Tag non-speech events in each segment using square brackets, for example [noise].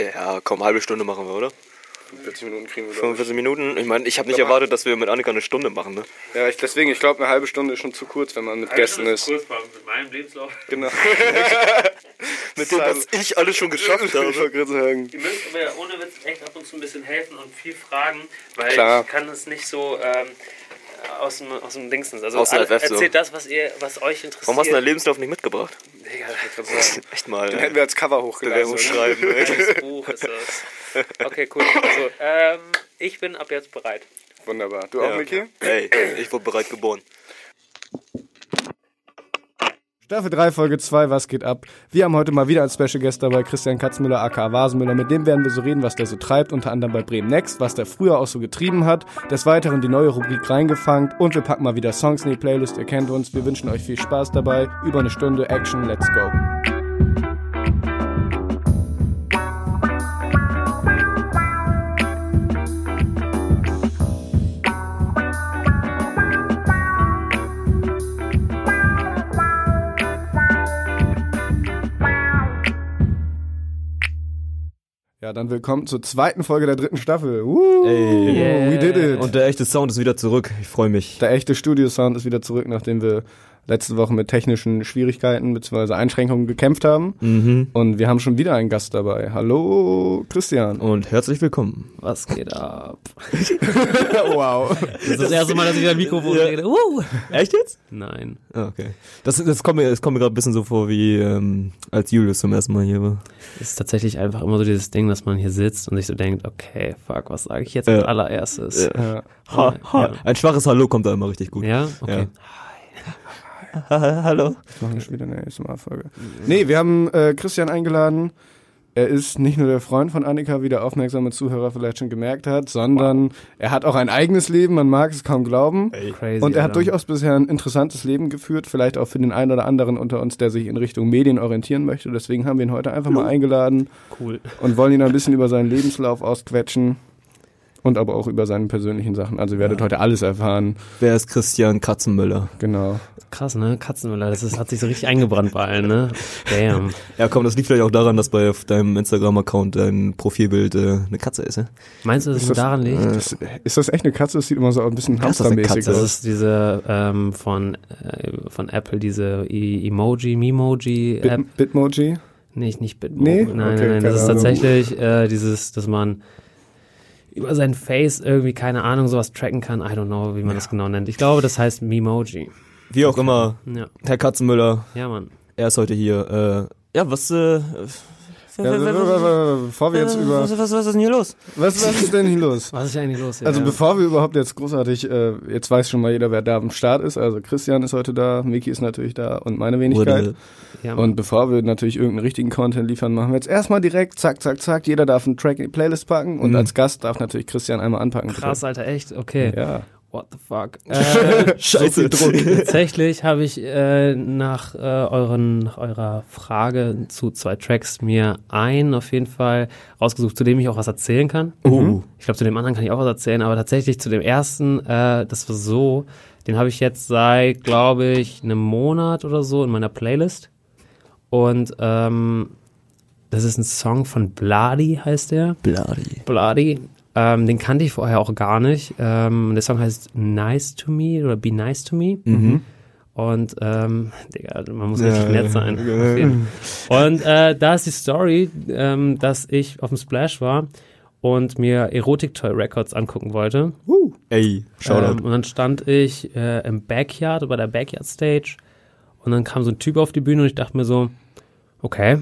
Ja, komm, halbe Stunde machen wir, oder? 40 Minuten kriegen wir, glaub 45 Minuten. Ich meine, ich habe nicht Aber- erwartet, dass wir mit Annika eine Stunde machen, ne? ich. Ja, ich, deswegen, ich glaube, eine halbe Stunde ist schon zu kurz, wenn man mit Gästen ist. Kurz mit meinem Lebenslauf. Genau. [laughs] Mit dem, was ich alles schon geschafft ich habe. wollte gerade sagen. Ihr müsst mir ohne Witz echt ab und zu ein bisschen helfen und viel fragen, weil Klar. ich kann es nicht so ähm, aus dem, aus dem Dingsens. Also Aus FF so. erzählt das, was ihr, was euch interessiert. Warum hast du deinen Lebenslauf nicht mitgebracht? Digga, [laughs] Echt mal. Den hätten wir als Cover hochgeladen. Schreiben. das Buch ist das. Okay, cool. Also, ähm, ich bin ab jetzt bereit. Wunderbar. Du auch, Ja. Miki? Ey, ich wurde bereit geboren. Staffel 3, Folge 2, was geht ab? Wir haben heute mal wieder als Special Guest dabei Christian Katzmüller, aka Vasenmüller. Mit dem werden wir so reden, was der so treibt, unter anderem bei Bremen Next, was der früher auch so getrieben hat. Des Weiteren die neue Rubrik reingefangen und wir packen mal wieder Songs in die Playlist. Ihr kennt uns. Wir wünschen euch viel Spaß dabei. Über eine Stunde Action. Let's go. Ja, dann willkommen zur zweiten Folge der dritten Staffel. Woo, Ey. we did it. Und der echte Sound ist wieder zurück. Ich freue mich. Der echte Studiosound ist wieder zurück, nachdem wir letzte Woche mit technischen Schwierigkeiten bzw. Einschränkungen gekämpft haben. Mhm. Und wir haben schon wieder einen Gast dabei. Hallo, Christian. Und herzlich willkommen. Was geht ab? [laughs] wow. Das ist das erste Mal, dass ich wieder ein Mikrofon Ja. rede. Uh. Echt jetzt? Nein. Ah, okay. Das, das kommt mir, das kommt mir gerade ein bisschen so vor, wie ähm, als Julius zum ersten Mal hier war. Es ist tatsächlich einfach immer so dieses Ding, dass man hier sitzt und sich so denkt, okay, fuck, was sage ich jetzt Ja. als allererstes? Ja. Ha, ha. Ja. Ein schwaches Hallo kommt da immer richtig gut. Ja? Okay. Hallo. Machen wir schon wieder eine ASMR-Folge. Nee, wir haben äh, Christian eingeladen. Er ist nicht nur der Freund von Annika, wie der aufmerksame Zuhörer vielleicht schon gemerkt hat, sondern er hat auch ein eigenes Leben, man mag es kaum glauben. Crazy. Und er hat Alter. durchaus bisher ein interessantes Leben geführt, vielleicht auch für den einen oder anderen unter uns, der sich in Richtung Medien orientieren möchte. Deswegen haben wir ihn heute einfach mal eingeladen cool. und wollen ihn ein bisschen über seinen Lebenslauf ausquetschen und aber auch über seine persönlichen Sachen. Also ihr werdet heute alles erfahren. Wer ist Christian Katzenmüller? Genau. Krass, ne? Katzenmüller, das ist, hat sich so richtig eingebrannt bei allen, ne? Damn. Ja, komm, das liegt vielleicht auch daran, dass bei auf deinem Instagram-Account dein Profilbild äh, eine Katze ist, ja? Meinst du, dass es das- daran liegt? Das, ist das echt eine Katze? Das sieit immer so ein bisschen Ja, ist hamstermäßig Katze? Das aus. ist diese ähm, von, äh, von Apple, diese I Emoji, Memoji App. Bit Bitmoji? Nicht, nicht Bitmo. Nee? Nein, Okay, nein, nein. Das ist tatsächlich äh, dieses, dass man über sein Face irgendwie, keine Ahnung, sowas tracken kann. I don't know, wie man das genau nennt. Ich glaube, das heißt Memoji. Wie auch immer, Ja, Herr Katzenmüller, ja, Mann. er ist heute hier. Äh, ja, was, äh, Ja, [laughs] bevor wir jetzt über... was, was, was ist denn hier los? Was, was ist denn hier los? Was ist hier eigentlich los hier? Also ja. bevor wir überhaupt jetzt großartig, äh, jetzt weiß schon mal jeder, wer da am Start ist. Also Christian ist heute da, Miki ist natürlich da und meine Wenigkeit. Ja. Und bevor wir natürlich irgendeinen richtigen Content liefern, machen wir jetzt erstmal direkt, zack, zack, zack, jeder darf einen Track in die Playlist packen und Mhm. als Gast darf natürlich Christian einmal anpacken. bitte. Krass, Alter, echt? Okay. Ja. What the fuck? [laughs] Äh, Scheiße. [laughs] tatsächlich habe ich äh, nach, äh, euren, nach eurer Frage zu zwei Tracks mir einen auf jeden Fall rausgesucht, zu dem ich auch was erzählen kann. Oh. Ich glaube, zu dem anderen kann ich auch was erzählen, aber tatsächlich zu dem ersten, äh, das war so, den habe ich jetzt seit, glaube ich, einem Monat oder so in meiner Playlist. Und ähm, das ist ein Song von Bloody, heißt der. Bloody. Bloody. Ähm, den kannte ich vorher auch gar nicht. Ähm, der Song heißt Nice to Me oder Be Nice to Me. Mhm. Und ähm, Digga, man muss Ja, richtig nett sein. Fall. Und äh, da ist die Story, ähm, dass ich auf dem Splash war und mir Erotic Toy Records angucken wollte. Ey, Shoutout. Ähm, und dann stand ich äh, im Backyard, bei der Backyard Stage. Und dann kam so ein Typ auf die Bühne und ich dachte mir so, okay,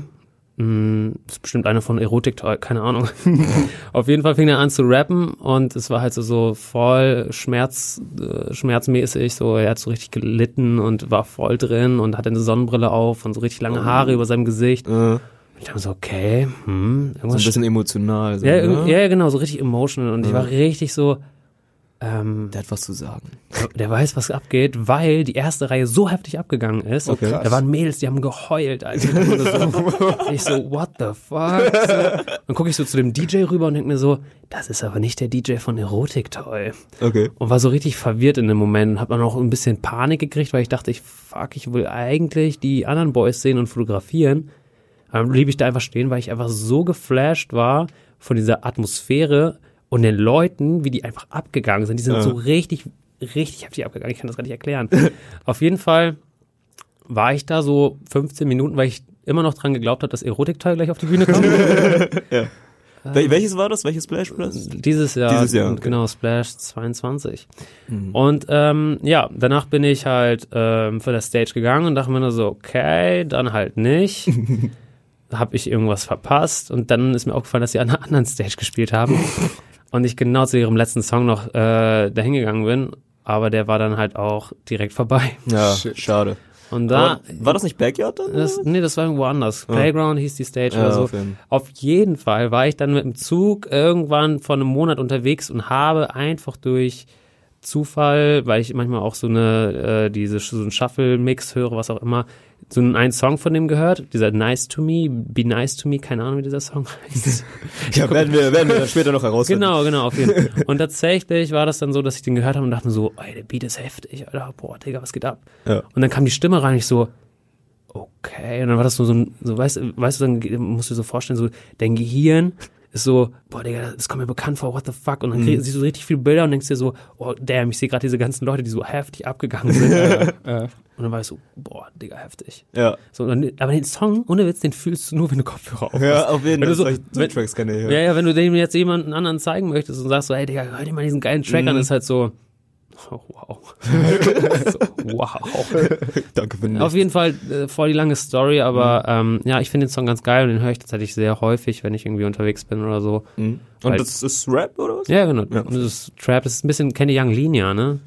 mh, das ist bestimmt einer von Erotik Toy, keine Ahnung. [laughs] auf jeden Fall fing er an zu rappen und es war halt so, so voll Schmerz, äh, schmerzmäßig, so er hat so richtig gelitten und war voll drin und hatte eine Sonnenbrille auf und so richtig lange Haare über seinem Gesicht. äh, Und ich dachte so, okay, hm, so irgendwas ein bisschen emotional. So, ja, ne? ja, genau, so richtig emotional. Und ich Ja. war richtig so, ähm, Der hat was zu sagen. der weiß, was abgeht, weil die erste Reihe so heftig abgegangen ist. Okay. Da waren Mädels, die haben geheult. Mir so, [laughs] ich so, what the fuck? So. Dann gucke ich so zu dem DJ rüber und denke mir so, das ist aber nicht der DJ von Erotik Toy. Okay. Und war so richtig verwirrt in dem Moment und habe dann auch ein bisschen Panik gekriegt, weil ich dachte, ich fuck, ich will eigentlich die anderen Boys sehen und fotografieren. Dann blieb ich da einfach stehen, weil ich einfach so geflasht war von dieser Atmosphäre und den Leuten, wie die einfach abgegangen sind. Die sind Ja. so richtig, richtig heftig abgegangen. Ich kann das gar nicht erklären. [laughs] Auf jeden Fall war ich da so 15 Minuten, weil ich immer noch dran geglaubt habe, dass Erotikteil gleich auf die Bühne kommt. [laughs] Wel welches war das? Welches Splash Press? Dieses Jahr, Dieses Jahr, okay. genau, Splash 22. Und ähm, ja, danach bin ich halt ähm, für das Stage gegangen und dachte mir nur so, okay, dann halt nicht. [laughs] Habe ich irgendwas verpasst und dann ist mir aufgefallen, dass sie an einer anderen Stage gespielt haben und ich genau zu ihrem letzten Song noch äh, dahin gegangen bin, aber der war dann halt auch direkt vorbei. Ja, Shit. schade. Und da, Aber war das nicht Backyard dann? das, nee, das war irgendwo anders. Playground hieß die Stage Ja, oder so. auf jeden- Auf jeden Fall war ich dann mit dem Zug irgendwann vor einem Monat unterwegs und habe einfach durch Zufall, weil ich manchmal auch so eine, äh, diese, so einen Shuffle-Mix höre, was auch immer, so einen, einen Song von dem gehört, dieser Nice to Me, Be Nice to Me, keine Ahnung, wie dieser Song [laughs] heißt. [laughs] Ja, werden wir, werden wir dann später noch herausfinden. Genau, genau, auf jeden Fall. Und tatsächlich war das dann so, dass ich den gehört habe und dachte mir so, ey, der Beat ist heftig, Alter, boah, Digga, was geht ab? Ja. Und dann kam die Stimme rein und ich so, okay. Und dann war das so, so so, weißt, du- weißt du, dann musst du dir so vorstellen, so, dein Gehirn ist so, boah, Digga, das kommt mir bekannt vor, what the fuck? Und dann krieg, siehst du so richtig viele Bilder und denkst dir so, oh, damn, ich sehe gerade diese ganzen Leute, die so heftig abgegangen sind. [laughs] Und dann war ich so, boah, Digga, heftig. Ja. So, dann, aber den Song, ohne Witz, den fühlst du nur, wenn du Kopfhörer auf Ja, auf jeden Wenn Fall. du so- wenn- Tracks kenne ich. ja, ja, wenn du dem jetzt jemanden anderen zeigen möchtest und sagst so, hey Digga, hör dir mal diesen geilen Track Mhm. an, ist halt so, oh, [laughs] wow. [laughs] so, wow. Danke für den Auf jeden Fall äh, voll die lange Story, aber Mhm. ähm, ja, ich finde den Song ganz geil und den höre ich tatsächlich sehr häufig, wenn ich irgendwie unterwegs bin oder so. Mhm. Und das ist Rap oder was? Ja, genau. Ja. Das ist Trap, das ist ein bisschen, kennt ihr Young Lean ja, ne?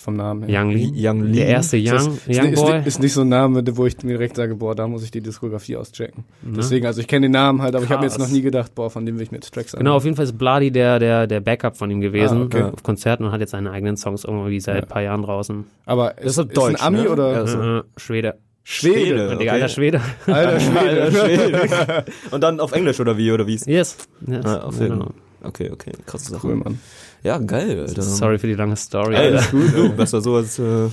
Vom Namen her. Young Lean. Young Lean. Der erste Ist das- Young, ist, Young nicht- ist, Boy. nicht- ist nicht so ein Name, wo ich mir direkt sage, boah, da muss ich die Diskografie auschecken. Ne? Deswegen, also ich kenne den Namen halt, aber ich habe mir jetzt Krass. noch nie gedacht, boah, von dem will ich mir jetzt Tracks Genau, auf jeden Fall ist Bloody der, der, der Backup von ihm gewesen Ah, okay. auf Konzerten und hat jetzt seine eigenen Songs irgendwie seit Ja. ein paar Jahren draußen. Aber ist, ist doch ist Deutsch, ein Ami ne? oder? Ja, so. Äh, Schwede. Schwede. Digga, alter Schwede. Alter Schwede. [laughs] Alter Schwede. [laughs] Und dann auf Englisch oder wie, oder wie? Yes. yes. Ah, auf jeden genau. Okay, okay, krasse Sache. Cool, Mann. Ja, geil, Alter. Sorry für die lange Story. Ey, Alter. ist gut, du. Besser so als, äh,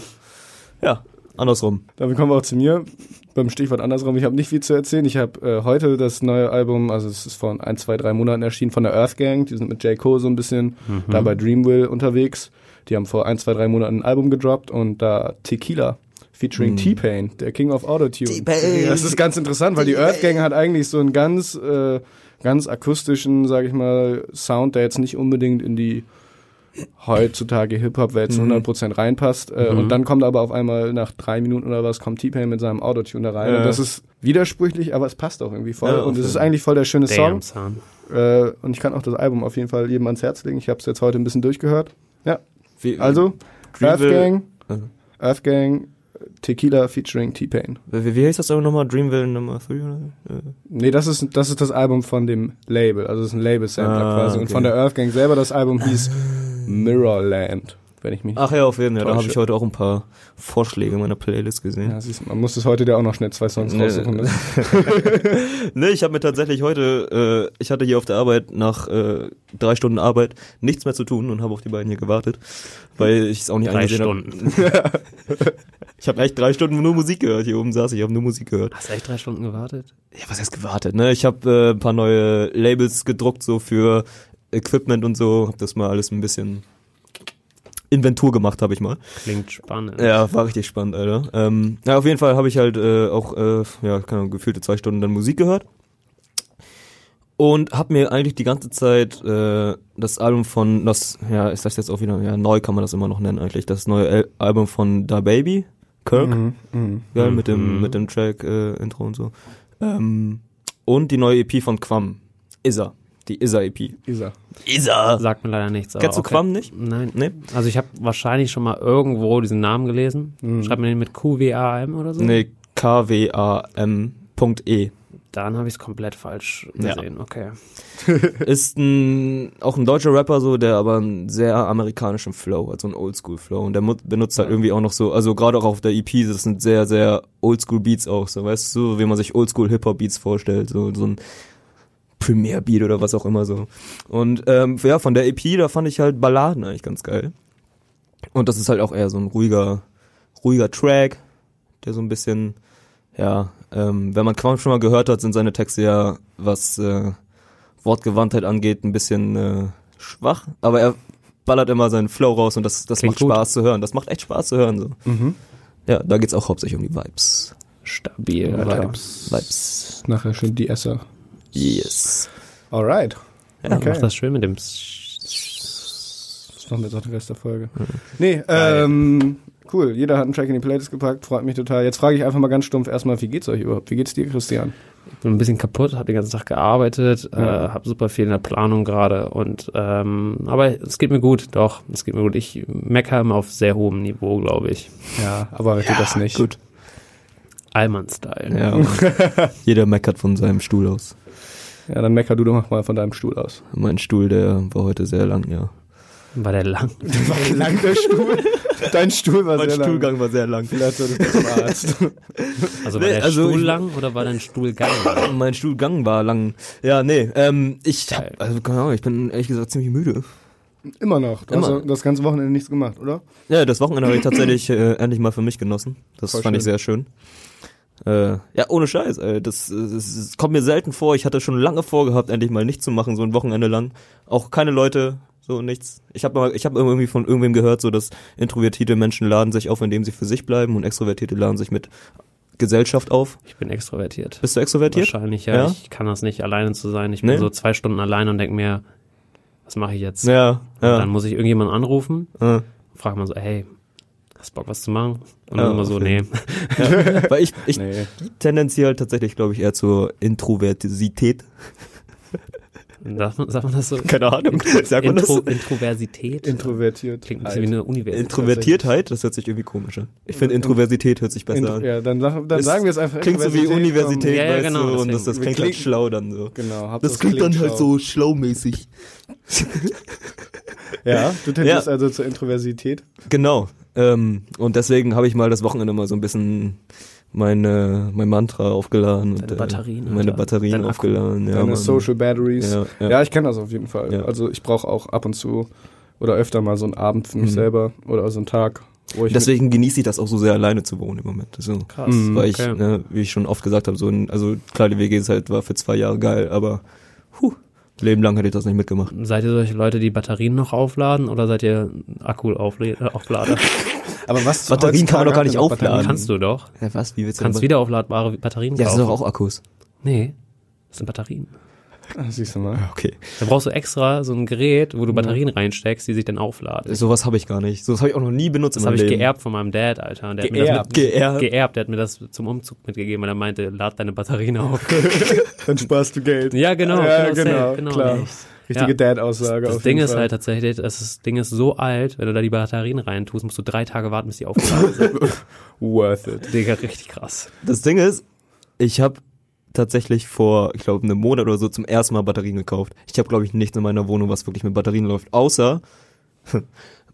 ja, andersrum. Damit kommen wir auch zu mir. Beim Stichwort andersrum, ich habe nicht viel zu erzählen. Ich habe äh, heute das neue Album, also es ist vor ein, zwei, drei Monaten erschienen, von der Earth Gang. Die sind mit J. Cole so ein bisschen da bei Dreamville unterwegs. Die haben vor ein, zwei, drei Monaten ein Album gedroppt und da Tequila featuring T-Pain, der King of Autotune. T-Pain. Das ist ganz interessant, weil die Earth Gang hat eigentlich so einen ganz, äh, ganz akustischen, sage ich mal, Sound, der jetzt nicht unbedingt in die heutzutage Hip-Hop-Welt zu 100% reinpasst. Äh, Und dann kommt aber auf einmal nach drei Minuten oder was, kommt T-Pain mit seinem Autotune da rein. Ja. Und das ist widersprüchlich, aber es passt auch irgendwie voll. Ja, und es ist eigentlich voll der schöne Damn, Song. son. Äh, und ich kann auch das Album auf jeden Fall jedem ans Herz legen. Ich habe es jetzt heute ein bisschen durchgehört. Ja, Wie, also Earth Gang, Mhm. Earth Gang, Tequila featuring T-Pain. Wie, wie heißt das aber nochmal? Dreamville Nummer 3? Oder? Äh, Nee, das ist, das ist das Album von dem Label. Also das ist ein Label-Sampler Ah, quasi. Und okay. von der Earth Gang selber, das Album hieß Mirrorland, wenn ich mich Ach ja, auf jeden Fall. Da habe ich heute auch ein paar Vorschläge in meiner Playlist gesehen. Ja, siehst, man muss es heute ja auch noch schnell zwei Songs Nee. raussuchen. [laughs] Ne? Nee, ich habe mir tatsächlich heute, äh, ich hatte hier auf der Arbeit nach äh, drei Stunden Arbeit nichts mehr zu tun und habe auf die beiden hier gewartet, weil ich es auch nicht Drei eingesehen Stunden. habe. [laughs] Ich habe echt drei Stunden nur Musik gehört. Hier oben saß ich, habe nur Musik gehört. Hast du echt drei Stunden gewartet? Ja, was heißt gewartet, ne? Ich habe äh, ein paar neue Labels gedruckt, so für Equipment und so. Hab das mal alles ein bisschen Inventur gemacht, habe ich mal. Klingt spannend. Ja, war richtig spannend, Alter. Ähm, ja, auf jeden Fall habe ich halt äh, auch, äh, ja, keine Ahnung, gefühlte zwei Stunden dann Musik gehört. Und hab mir eigentlich die ganze Zeit äh, das Album von, das, ja, ist das jetzt auch wieder, ja, neu kann man das immer noch nennen eigentlich, das neue Al Album von Da Baby, Kirk, Mhm, mhm. geil, mit dem, Mhm. mit dem Track, äh, Intro und so. Ähm, und die neue EP von Quam, Isa, die Isa EP. Isa. Isa! Sagt mir leider nichts. Kennst du okay. Quam nicht? Nein. Nee? Also ich habe wahrscheinlich schon mal irgendwo diesen Namen gelesen. Schreibt man den mit QWAM oder so? Nee, K-W-A-M.E. Dann habe ich es komplett falsch Ja. gesehen. Okay. [laughs] ist ein, auch ein deutscher Rapper so, der aber einen sehr amerikanischen Flow hat, so einen Oldschool-Flow. Und der benutzt halt irgendwie auch noch so, also gerade auch auf der EP, das sind sehr, sehr Oldschool-Beats auch, so, weißt du, so wie man sich Oldschool-Hip-Hop-Beats vorstellt, so, so ein Premier-Beat oder was auch immer so. Und ähm, ja, von der EP, da fand ich halt Balladen eigentlich ganz geil. Und das ist halt auch eher so ein ruhiger, ruhiger Track, der so ein bisschen, ja, ähm, wenn man Quam schon mal gehört hat, sind seine Texte ja, was äh, Wortgewandtheit angeht, ein bisschen äh, schwach, aber er ballert immer seinen Flow raus und das, das Klingt macht gut. Spaß zu hören. Das macht echt Spaß zu hören. So. Ja, da geht's auch hauptsächlich um die Vibes. Stabil. Vibes. Vibes. Nachher schön die Esser. Yes. Alright. Ja, Okay. Mach das schön mit dem. Das machen wir jetzt auch den Rest der Folge. Nee, ähm, cool. Jeder hat einen Track in die Playlist gepackt, freut mich total. Jetzt frage ich einfach mal ganz stumpf erstmal, wie geht's euch überhaupt? Wie geht's dir, Christian? Ich bin ein bisschen kaputt, habe den ganzen Tag gearbeitet, äh, habe super viel in der Planung gerade und ähm, aber es geht mir gut, doch, es geht mir gut. Ich meckere immer auf sehr hohem Niveau, glaube ich. Ja, aber tut das nicht. Gut. Allmann-Style. Ja. [laughs] [laughs] Jeder meckert von seinem Stuhl aus. Ja, dann mecker du doch mal von deinem Stuhl aus. Mein Stuhl, der war heute sehr lang, ja. War der lang? [laughs] War lang der Stuhl? Dein Stuhl war Mein sehr lang. Stuhlgang war sehr lang. Vielleicht solltest du zum Arzt. [laughs] Also war Nee, der also Stuhl ich- lang oder war dein Stuhlgang lang? Mein Stuhlgang war lang. Ja, nee, ähm, ich hab, also keine Ahnung, ich bin ehrlich gesagt ziemlich müde. Immer noch. Du Immer. hast das ganze Wochenende nichts gemacht, oder? Ja, das Wochenende habe ich tatsächlich äh, endlich mal für mich genossen. Das Voll fand ich schön. sehr schön. Äh, ja, ohne Scheiß, ey. Das, das, das kommt mir selten vor. Ich hatte schon lange vorgehabt, endlich mal nichts zu machen, so ein Wochenende lang. Auch keine Leute, so nichts. Ich habe ich habe irgendwie von irgendwem gehört, so dass introvertierte Menschen laden sich auf, indem sie für sich bleiben und extrovertierte laden sich mit Gesellschaft auf. Ich bin extrovertiert. Bist du extrovertiert? Wahrscheinlich, ja. Ja? Ich kann das nicht, alleine zu sein. Ich Nee? bin so zwei Stunden allein und denke mir, was mache ich jetzt? Ja, Und ja. dann muss ich irgendjemanden anrufen, ja. frage mal so, hey, hast Bock was zu machen? Und Ja, dann immer so, nee. [laughs] Weil ich, ich Nee. tendenziell tatsächlich, glaube ich, eher zur Introvertisität. Sagt man, sagt man das so? Keine Ahnung. Sagt man das? Intro, Introversität? Introvertiert. Klingt ein bisschen wie eine Universität. Introvertiertheit, das hört sich irgendwie komisch an. Ich finde Introversität hört sich besser Intro an. ja, dann, dann Es sagen wir es einfach. Klingt so wie Universität, Ja, ja, weißt genau, du, und deswegen. das, das klingt halt schlau dann so. Genau. Hauptsache Das es klingt dann halt schlau. so schlaumäßig. [laughs] Ja, du tendierst Ja. also zur Introversität. Genau. Ähm, und deswegen habe ich mal das Wochenende mal so ein bisschen meine, mein Mantra aufgeladen. Deine und, Batterien, Äh, meine. Batterien aufgeladen. Ja, Deine Mann. Social Batteries. Ja, Ja, ja. ich kenne das auf jeden Fall. Ja. Also ich brauche auch ab und zu oder öfter mal so einen Abend für mich Mhm. selber oder so einen Tag, wo ich Deswegen genieße ich das auch so sehr alleine zu wohnen im Moment. So. Krass. Mhm, Weil ich, okay. ne, wie ich schon oft gesagt habe, so ein, also klar, die WG ist halt, war für zwei Jahre geil, aber huh, Leben lang hätte ich das nicht mitgemacht. Seid ihr solche Leute, die Batterien noch aufladen oder seid ihr Akku-Auflader? [laughs] aber was Batterien kann man doch gar nicht aufladen. Kannst du doch. Ja, was? Wie willst Du kannst wiederaufladbare Batterien Ja, das kaufen. sind doch auch Akkus. Nee, das sind Batterien. Ah, siehst du mal. Okay. Da brauchst du extra so ein Gerät, wo du Batterien reinsteckst, die sich dann aufladen. Sowas habe ich gar nicht. Sowas habe ich auch noch nie benutzt Das habe ich Leben. geerbt von meinem Dad, Alter. Der Hat mir Geerbt? das mit, Geerbt? geerbt. Der hat mir das zum Umzug mitgegeben, weil er meinte, lad deine Batterien auf. [laughs] Dann sparst du Geld. ja, genau. ja, genau, genau, genau. klar. Richtige Ja. Dad-Aussage. Das auf Ding jeden ist Fall. halt tatsächlich, das Ding ist so alt, wenn du da die Batterien reintust, musst du drei Tage warten, bis die aufgeladen sind. [laughs] worth it. Digga, richtig krass. Das Ding ist, ich habe tatsächlich vor, ich glaube, einem Monat oder so zum ersten Mal Batterien gekauft. Ich habe, glaube ich, nichts in meiner Wohnung, was wirklich mit Batterien läuft, außer [laughs]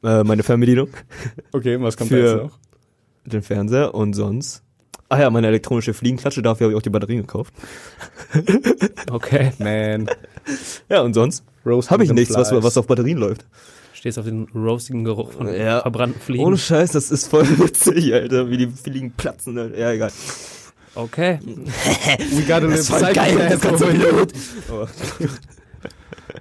äh, meine Fernbedienung, Okay, was kommt da Für- jetzt noch? den Fernseher und sonst. Ach ja, meine elektronische Fliegenklatsche, dafür habe ich auch die Batterien gekauft. [laughs] Okay. Man. Ja, und sonst habe ich nichts, was, was auf Batterien läuft. Stehst auf den roastigen Geruch von Ja. verbrannten Fliegen. Ohne Scheiß, das ist voll [laughs] witzig, Alter, wie die Fliegen platzen. Alter. Ja, egal. Okay. We gotta [laughs] live psychopath over here.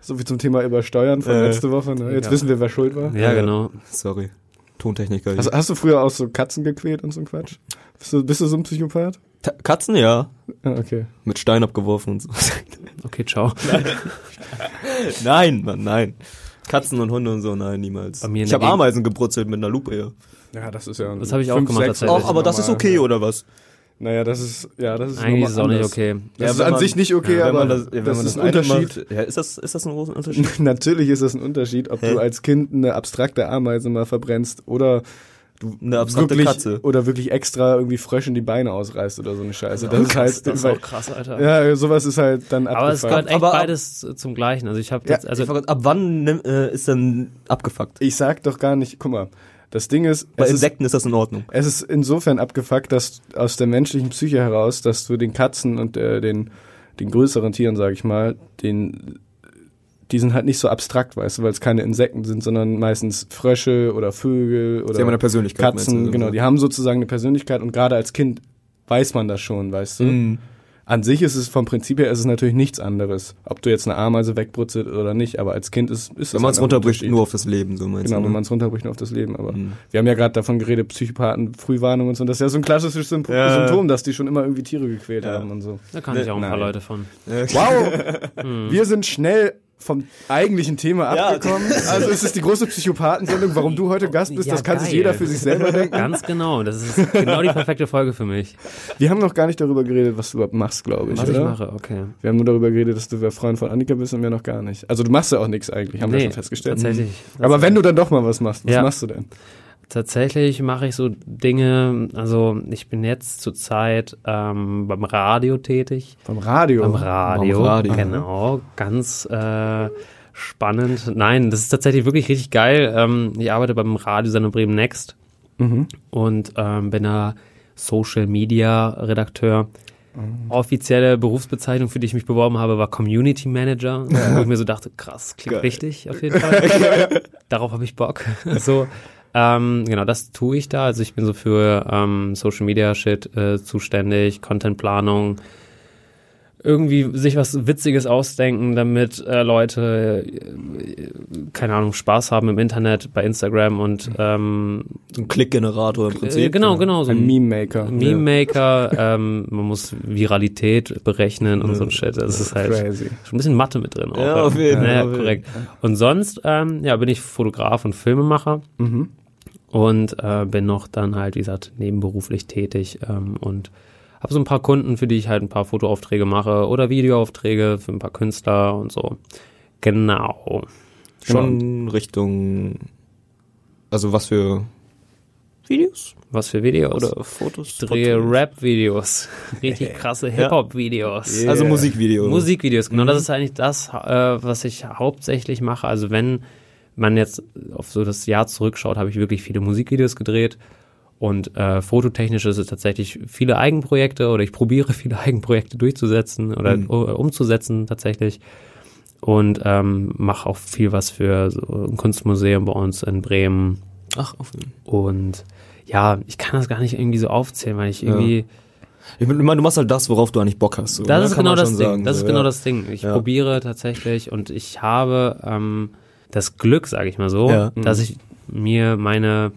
So wie zum Thema Übersteuern von Äh, letzte Woche. Ne? Jetzt ja. wissen wir, wer schuld war. Ja, Äh, genau. Sorry. Tontechniker. Hast, hast du früher auch so Katzen gequält und so ein Quatsch? Bist du, bist du so ein Psychopath? Ta- Katzen, ja. Ah, okay. Mit Stein abgeworfen und so. [laughs] Okay, ciao. nein, Mann, nein. Katzen und Hunde und so, nein, niemals. Ich habe Ameisen gebrutzelt mit einer Lupe, ja. Ja, das ist ja. Das habe ich auch gemacht, tatsächlich. Auch, aber das ist normal. okay, oder was? Naja, das ist, ja, das ist Eigentlich ist es auch nochmal nicht anders. okay. Das ist wenn an man- sich nicht okay, wenn aber man das, ja, wenn das man ist das ein Unterschied. Macht, ja, ist das, ist das ein großer [laughs] Unterschied? Natürlich ist das ein Unterschied, ob Hä? du als Kind eine abstrakte Ameise mal verbrennst oder du Eine abstrakte wirklich, Katze. oder wirklich extra irgendwie Fröschen die Beine ausreißt oder so eine Scheiße. Das ist halt, Das ist auch krass, Alter. ja, sowas ist halt dann Aber es abgefuckt. gehört echt Aber ab- beides zum Gleichen. Also ich habe Ja, jetzt, also ab wann äh, ist denn abgefuckt? Ich sag doch gar nicht, guck mal, das Ding ist, Bei es ist, Insekten ist das in Ordnung. es ist insofern abgefuckt, dass aus der menschlichen Psyche heraus, dass du den Katzen und äh, den, den größeren Tieren, sag ich mal, den, die sind halt nicht so abstrakt, weißt du, weil es keine Insekten sind, sondern meistens Frösche oder Vögel oder Sie haben eine Persönlichkeit. Katzen, genau, so. die haben sozusagen eine Persönlichkeit und gerade als Kind weiß man das schon, weißt du? Mhm. An sich ist es vom Prinzip her ist es natürlich nichts anderes, ob du jetzt eine Ameise wegbrutzelt oder nicht, aber als Kind ist, ist Wenn man es runterbricht, nur auf das Leben, so meinst Genau, du. wenn ne? man es runterbricht nur auf das Leben. Aber Mhm. wir haben ja gerade davon geredet, Psychopathen, Frühwarnung und so. Und das ist ja so ein klassisches Symp Ja. Symptom, dass die schon immer irgendwie Tiere gequält Ja. haben und so. Da kann ich auch ein paar. Leute von. Wow! [laughs] Wir sind schnell vom eigentlichen Thema Ja. abgekommen. Also es ist die große Psychopathensendung. Warum du heute Gast bist, Ja, das kann sich geil. jeder für sich selber denken. Ganz genau. Das ist genau die perfekte Folge für mich. Wir haben noch gar nicht darüber geredet, was du überhaupt machst, glaube ich, Was oder? ich mache, okay. Wir haben nur darüber geredet, dass du der Freund von Annika bist und mir noch gar nicht. Also du machst ja auch nichts eigentlich, haben wir Nee, schon festgestellt. Tatsächlich. Aber wenn du dann doch mal was machst, was Ja. machst du denn? Tatsächlich mache ich so Dinge, also ich bin jetzt zurzeit ähm, beim Radio tätig. Vom Radio. Beim Radio, Beim Radio. genau. Ganz äh, spannend. Nein, das ist tatsächlich wirklich richtig geil. Ähm, ich arbeite beim Radiosender Bremen Next Mhm. und ähm, bin da Social Media Redakteur. Offizielle Berufsbezeichnung, für die ich mich beworben habe, war Community Manager, wo ich mir so dachte, krass, klingt Geil. richtig auf jeden Fall. [laughs] Darauf habe ich Bock. [laughs] so, ähm, genau, das tue ich da. Also ich bin so für ähm, Social Media Shit äh, zuständig, Contentplanung, irgendwie sich was Witziges ausdenken, damit äh, Leute, äh, keine Ahnung, Spaß haben im Internet, bei Instagram und ähm, So ein Klickgenerator im Prinzip. äh, genau, genau, so Ein Meme-Maker. Meme-Maker, ähm, man muss Viralität berechnen und so ein Shit. Das ist halt Crazy. schon ein bisschen Mathe mit drin. Auch, Ja, auf jeden Ja, Fall. korrekt. Und sonst, ähm, ja, bin ich Fotograf und Filmemacher Mhm. Und äh, bin noch dann halt, wie gesagt, nebenberuflich tätig ähm, und habe so ein paar Kunden, für die ich halt ein paar Fotoaufträge mache oder Videoaufträge für ein paar Künstler und so. Genau. Schon Richtung, also was für Videos Was für Videos? oder Fotos? ich drehe Rap-Videos. [laughs] Richtig krasse Hip-Hop-Videos. Also Musikvideos. Musikvideos, genau. Das ist eigentlich das, äh, was ich hauptsächlich mache. Also wenn man jetzt auf so das Jahr zurückschaut, habe ich wirklich viele Musikvideos gedreht. Und äh, fototechnisch ist es tatsächlich viele Eigenprojekte oder ich probiere [laughs] viele Eigenprojekte durchzusetzen oder Mhm. umzusetzen tatsächlich. Und ähm, mache auch viel was für so ein Kunstmuseum bei uns in Bremen. Ach, auf jeden Und ja, ich kann das gar nicht irgendwie so aufzählen, weil ich irgendwie. Ich meine, du machst halt das, worauf du eigentlich Bock hast. So, Das ne? ist genau das Ding. sagen, das so, ist genau ja. das Ding. Ich Ja. probiere tatsächlich und ich habe ähm, das Glück, sage ich mal so, Ja. dass ich mir meine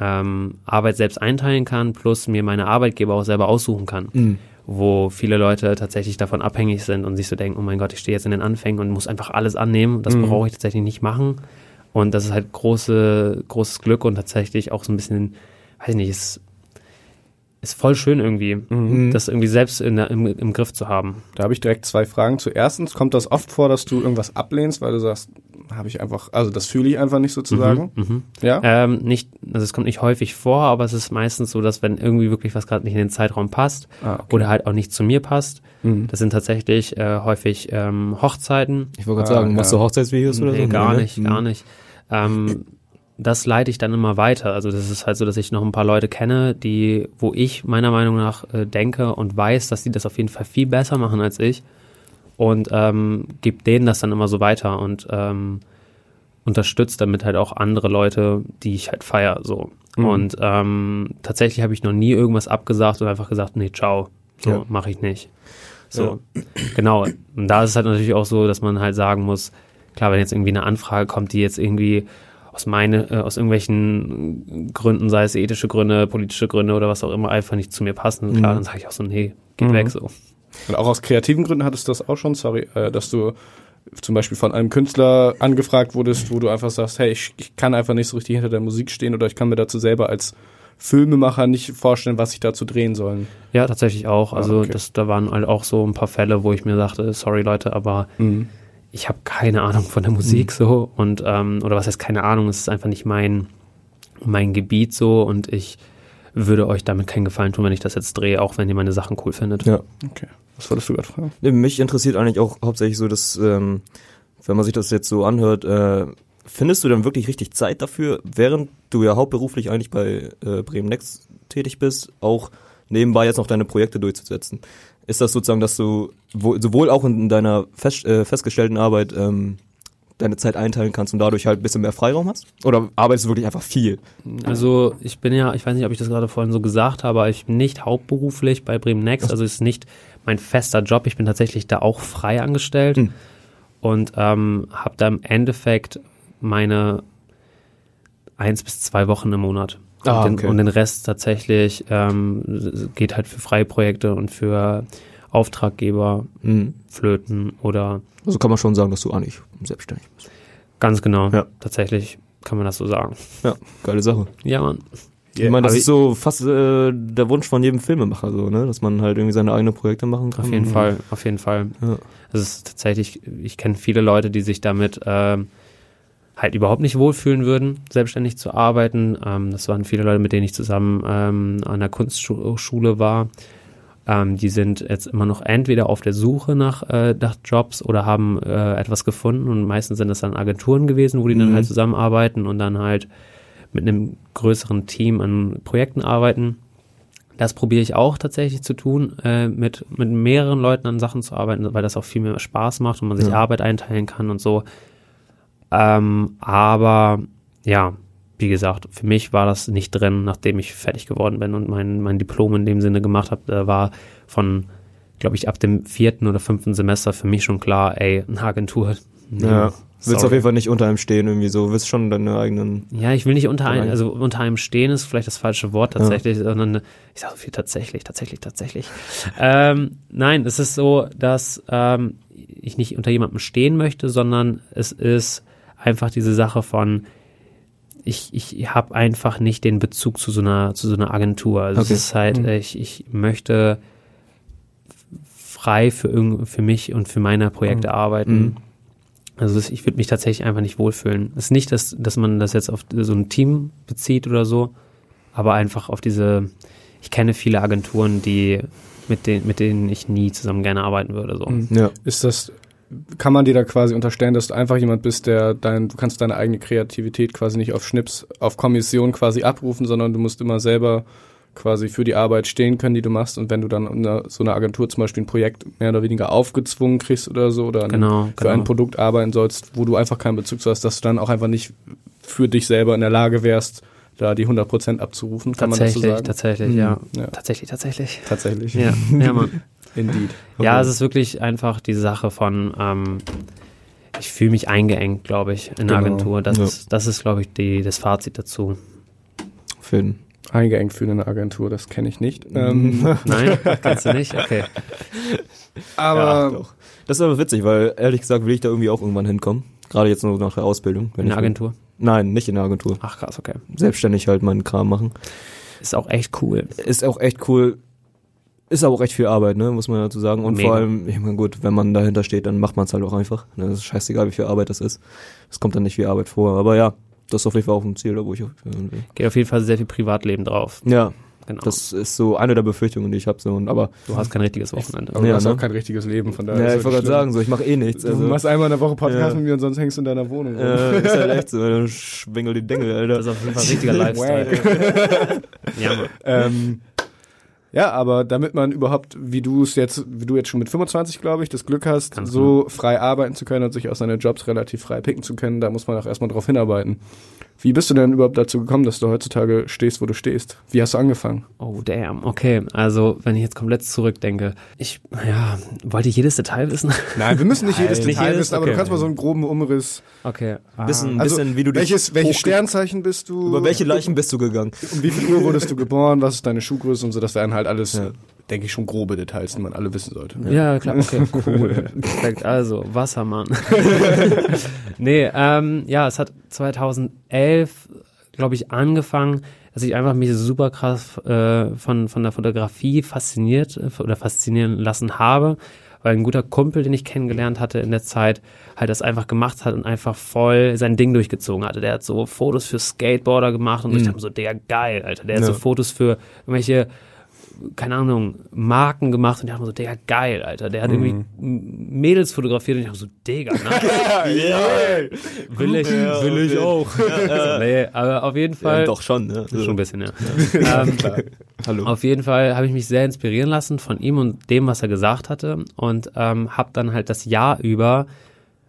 ähm, Arbeit selbst einteilen kann, plus mir meine Arbeitgeber auch selber aussuchen kann. Mhm. Wo viele Leute tatsächlich davon abhängig sind und sich so denken, oh mein Gott, ich stehe jetzt in den Anfängen und muss einfach alles annehmen. Das Mhm. brauche ich tatsächlich nicht machen. Und das ist halt große, großes Glück und tatsächlich auch so ein bisschen, weiß ich nicht, ist, ist voll schön irgendwie, Mhm. das irgendwie selbst in der, im, im Griff zu haben. Da habe ich direkt zwei Fragen. zu. Erstens, kommt das oft vor, dass du irgendwas ablehnst, weil du sagst, habe ich einfach, also das fühle ich einfach nicht sozusagen. Mhm. Ja? Ähm, nicht, also es kommt nicht häufig vor, aber es ist meistens so, dass wenn irgendwie wirklich was gerade nicht in den Zeitraum passt Ah, okay. oder halt auch nicht zu mir passt, Mhm. das sind tatsächlich äh, häufig ähm, Hochzeiten. Ich wollte gerade Ah, sagen, machst ja. du Hochzeitsvideos oder Nee, so? gar Nee, ne? nicht, gar nicht. Ähm, das leite ich dann immer weiter. Also das ist halt so, dass ich noch ein paar Leute kenne, die, wo ich meiner Meinung nach äh, denke und weiß, dass die das auf jeden Fall viel besser machen als ich und ähm, gebe denen das dann immer so weiter und ähm, unterstützt damit halt auch andere Leute, die ich halt feier so. Mhm. Und ähm, tatsächlich habe ich noch nie irgendwas abgesagt und einfach gesagt, nee, ciao, so Ja. mache ich nicht. So, genau. Und da ist es halt natürlich auch so, dass man halt sagen muss, klar, wenn jetzt irgendwie eine Anfrage kommt, die jetzt irgendwie aus meine, äh, aus irgendwelchen Gründen, sei es ethische Gründe, politische Gründe oder was auch immer, einfach nicht zu mir passen, klar, Mhm. dann sage ich auch so, nee, geht Mhm. weg so. Und auch aus kreativen Gründen hattest du das auch schon, sorry, äh, dass du zum Beispiel von einem Künstler angefragt wurdest, wo du einfach sagst, hey, ich, ich kann einfach nicht so richtig hinter der Musik stehen oder ich kann mir dazu selber als Filmemacher nicht vorstellen, was ich dazu drehen sollen. Ja, tatsächlich auch. Also Ah, okay. das, da waren halt auch so ein paar Fälle, wo ich mir sagte, sorry Leute, aber Mhm. Ich habe keine Ahnung von der Musik so und ähm, oder was heißt keine Ahnung, es ist einfach nicht mein mein Gebiet so und ich würde euch damit keinen Gefallen tun, wenn ich das jetzt drehe, auch wenn ihr meine Sachen cool findet. Ja. Okay. Was wolltest du gerade fragen? Nee, mich interessiert eigentlich auch hauptsächlich so, dass, ähm, wenn man sich das jetzt so anhört, äh, findest du dann wirklich richtig Zeit dafür, während du ja hauptberuflich eigentlich bei äh, Bremen Next tätig bist, auch nebenbei jetzt noch deine Projekte durchzusetzen? Ist das sozusagen, dass du wo, sowohl auch in deiner fest, äh, festgestellten Arbeit ähm, deine Zeit einteilen kannst und dadurch halt ein bisschen mehr Freiraum hast? Oder arbeitest du wirklich einfach viel? Also ich bin ja, ich weiß nicht, ob ich das gerade vorhin so gesagt habe, aber ich bin nicht hauptberuflich bei Bremen Next, also ist nicht mein fester Job. Ich bin tatsächlich da auch frei angestellt Hm. und ähm, habe da im Endeffekt meine eins bis zwei Wochen im Monat. Ah, und, den, okay. und den Rest tatsächlich ähm, geht halt für freie Projekte und für Auftraggeber, Mhm. Flöten oder Also kann man schon sagen, dass du eigentlich selbstständig bist. ganz genau, Ja. tatsächlich kann man das so sagen. Ja, geile Sache. Ja, Mann. ich meine, das ist so fast äh, der Wunsch von jedem Filmemacher, so, ne? Dass man halt irgendwie seine eigenen Projekte machen kann. Auf jeden Fall, auf jeden Fall. Ja. Es ist tatsächlich, ich kenne viele Leute, die sich damit ähm, halt überhaupt nicht wohlfühlen würden, selbstständig zu arbeiten. Ähm, das waren viele Leute, mit denen ich zusammen ähm, an der Kunstschule war. Ähm, die sind jetzt immer noch entweder auf der Suche nach, äh, nach Jobs oder haben äh, etwas gefunden und meistens sind das dann Agenturen gewesen, wo die dann Mhm. halt zusammenarbeiten und dann halt mit einem größeren Team an Projekten arbeiten. Das probiere ich auch tatsächlich zu tun, äh, mit, mit mehreren Leuten an Sachen zu arbeiten, weil das auch viel mehr Spaß macht und man sich Ja. Arbeit einteilen kann und so. Ähm, aber ja, wie gesagt, für mich war das nicht drin, nachdem ich fertig geworden bin und mein, mein Diplom in dem Sinne gemacht habe. Da war von, glaube ich, ab dem vierten oder fünften Semester für mich schon klar, ey, eine Agentur. nee, Ja. Willst sorry. auf jeden Fall nicht unter einem stehen, irgendwie so. Willst schon deine eigenen. Ja, ich will nicht unter einem, also unter einem stehen ist vielleicht das falsche Wort tatsächlich, sondern ich sage so viel tatsächlich, tatsächlich, tatsächlich. ähm, nein, es ist so, dass ähm, ich nicht unter jemandem stehen möchte, sondern es ist einfach diese Sache von ich, ich habe einfach nicht den Bezug zu so einer zu so einer Agentur. Also Okay. es ist halt, Mhm. ich, ich möchte frei für für mich und für meine Projekte arbeiten. Mhm. Also ich würde mich tatsächlich einfach nicht wohlfühlen. Es ist nicht, dass, dass man das jetzt auf so ein Team bezieht oder so, aber einfach auf diese, ich kenne viele Agenturen, die mit denen, mit denen ich nie zusammen gerne arbeiten würde. So. Mhm. Ja. Ist das, kann man dir da quasi unterstellen, dass du einfach jemand bist, der dein, du kannst deine eigene Kreativität quasi nicht auf Schnips, auf Kommission quasi abrufen, sondern du musst immer selber quasi für die Arbeit stehen können, die du machst. Und wenn du dann in so einer Agentur zum Beispiel ein Projekt mehr oder weniger aufgezwungen kriegst oder so, oder Genau, für ein genau. Produkt arbeiten sollst, wo du einfach keinen Bezug zu hast, dass du dann auch einfach nicht für dich selber in der Lage wärst, da die 100% abzurufen, kann man das so Tatsächlich, sagen? tatsächlich, Mhm. ja. Ja. Tatsächlich, tatsächlich. Tatsächlich. Ja, ja, Mann. [laughs] Indeed. Ja, es ist wirklich einfach die Sache von, ähm, ich fühle mich eingeengt, glaube ich, in der Genau. Agentur. Das Ja. ist, das ist, glaube ich, die, das Fazit dazu. Finn. Eingeengt für eine Agentur, das kenne ich nicht. Ähm, [laughs] Nein, kannst du nicht? Okay. [laughs] aber doch. Das ist aber witzig, weil ehrlich gesagt will ich da irgendwie auch irgendwann hinkommen. Gerade jetzt nur nach der Ausbildung. wenn In der Agentur. Nein, nicht in der Agentur. Ach krass, okay. Selbstständig halt meinen Kram machen. Ist auch echt cool. Ist auch echt cool. Ist aber auch echt viel Arbeit, ne, muss man dazu sagen. Und Mega. vor allem, ich meine, gut, wenn man dahinter steht, dann macht man es halt auch einfach. Ne, das ist scheißegal, wie viel Arbeit das ist. Es kommt dann nicht wie Arbeit vor. Aber ja, das ist auf jeden Fall auch ein Ziel, da wo ich auf jeden Fall hin will. Geht auf jeden Fall sehr viel Privatleben drauf. Ja, Genau. das ist so eine der Befürchtungen, die ich habe. So, und aber du hast kein richtiges Wochenende. Aber Ja, du hast ne? auch kein richtiges Leben, von daher. ja, ich wollte gerade sagen, so ich mache eh nichts. Du Also, machst einmal in der Woche Podcast Ja. mit mir und sonst hängst du in deiner Wohnung. äh, [laughs] ist halt echt so, dann schwingel die Dengel, Alter. Das ist auf jeden Fall ein richtiger Lifestyle. [laughs] ja, Mann. ähm, ja, aber damit man überhaupt, wie du es jetzt, wie du jetzt schon mit 25, glaube ich, das Glück hast, Ganz so frei arbeiten zu können und sich aus seine Jobs relativ frei picken zu können, da muss man auch erstmal drauf hinarbeiten. Wie bist du denn überhaupt dazu gekommen, dass du heutzutage stehst, wo du stehst? Wie hast du angefangen? Oh, damn. Okay, also wenn ich jetzt komplett zurückdenke. Ich, ja, wollte ich jedes Detail wissen? Nein, wir müssen nicht [laughs] jedes Nein, nicht Detail jedes? wissen, aber du Okay. kannst mal so einen groben Umriss. Okay. Ah. Bisschen, Also, bisschen, wie du dich welches, welches Sternzeichen bist du? Über welche Leichen bist du gegangen? Um wie viel Uhr wurdest du geboren? Was ist deine Schuhgröße und so? Das wären halt alles, Ja. Denke ich, schon grobe Details, die man alle wissen sollte. Ja, klar, okay, [laughs] cool. Perfekt, also, Wassermann. [laughs] nee, ähm, ja, es hat 2011, glaube ich, angefangen, dass ich einfach mich super krass äh, von, von der Fotografie fasziniert oder faszinieren lassen habe, weil ein guter Kumpel, den ich kennengelernt hatte in der Zeit, halt das einfach gemacht hat und einfach voll sein Ding durchgezogen hatte. Der hat so Fotos für Skateboarder gemacht und so, ich dachte mir so, der geil, Alter. Der hat Ja. so Fotos für irgendwelche keine Ahnung, Marken gemacht und ich dachte mir so, Digga, geil, Alter. Der hat irgendwie M- Mädels fotografiert und ich dachte so, Digga, ne? [laughs] will ich, will ich auch. [laughs] nee, aber auf jeden Fall. Ja, doch schon, ne? Schon ein bisschen, ja. [laughs] ähm, Hallo. auf jeden Fall habe ich mich sehr inspirieren lassen von ihm und dem, was er gesagt hatte und ähm, habe dann halt das Jahr über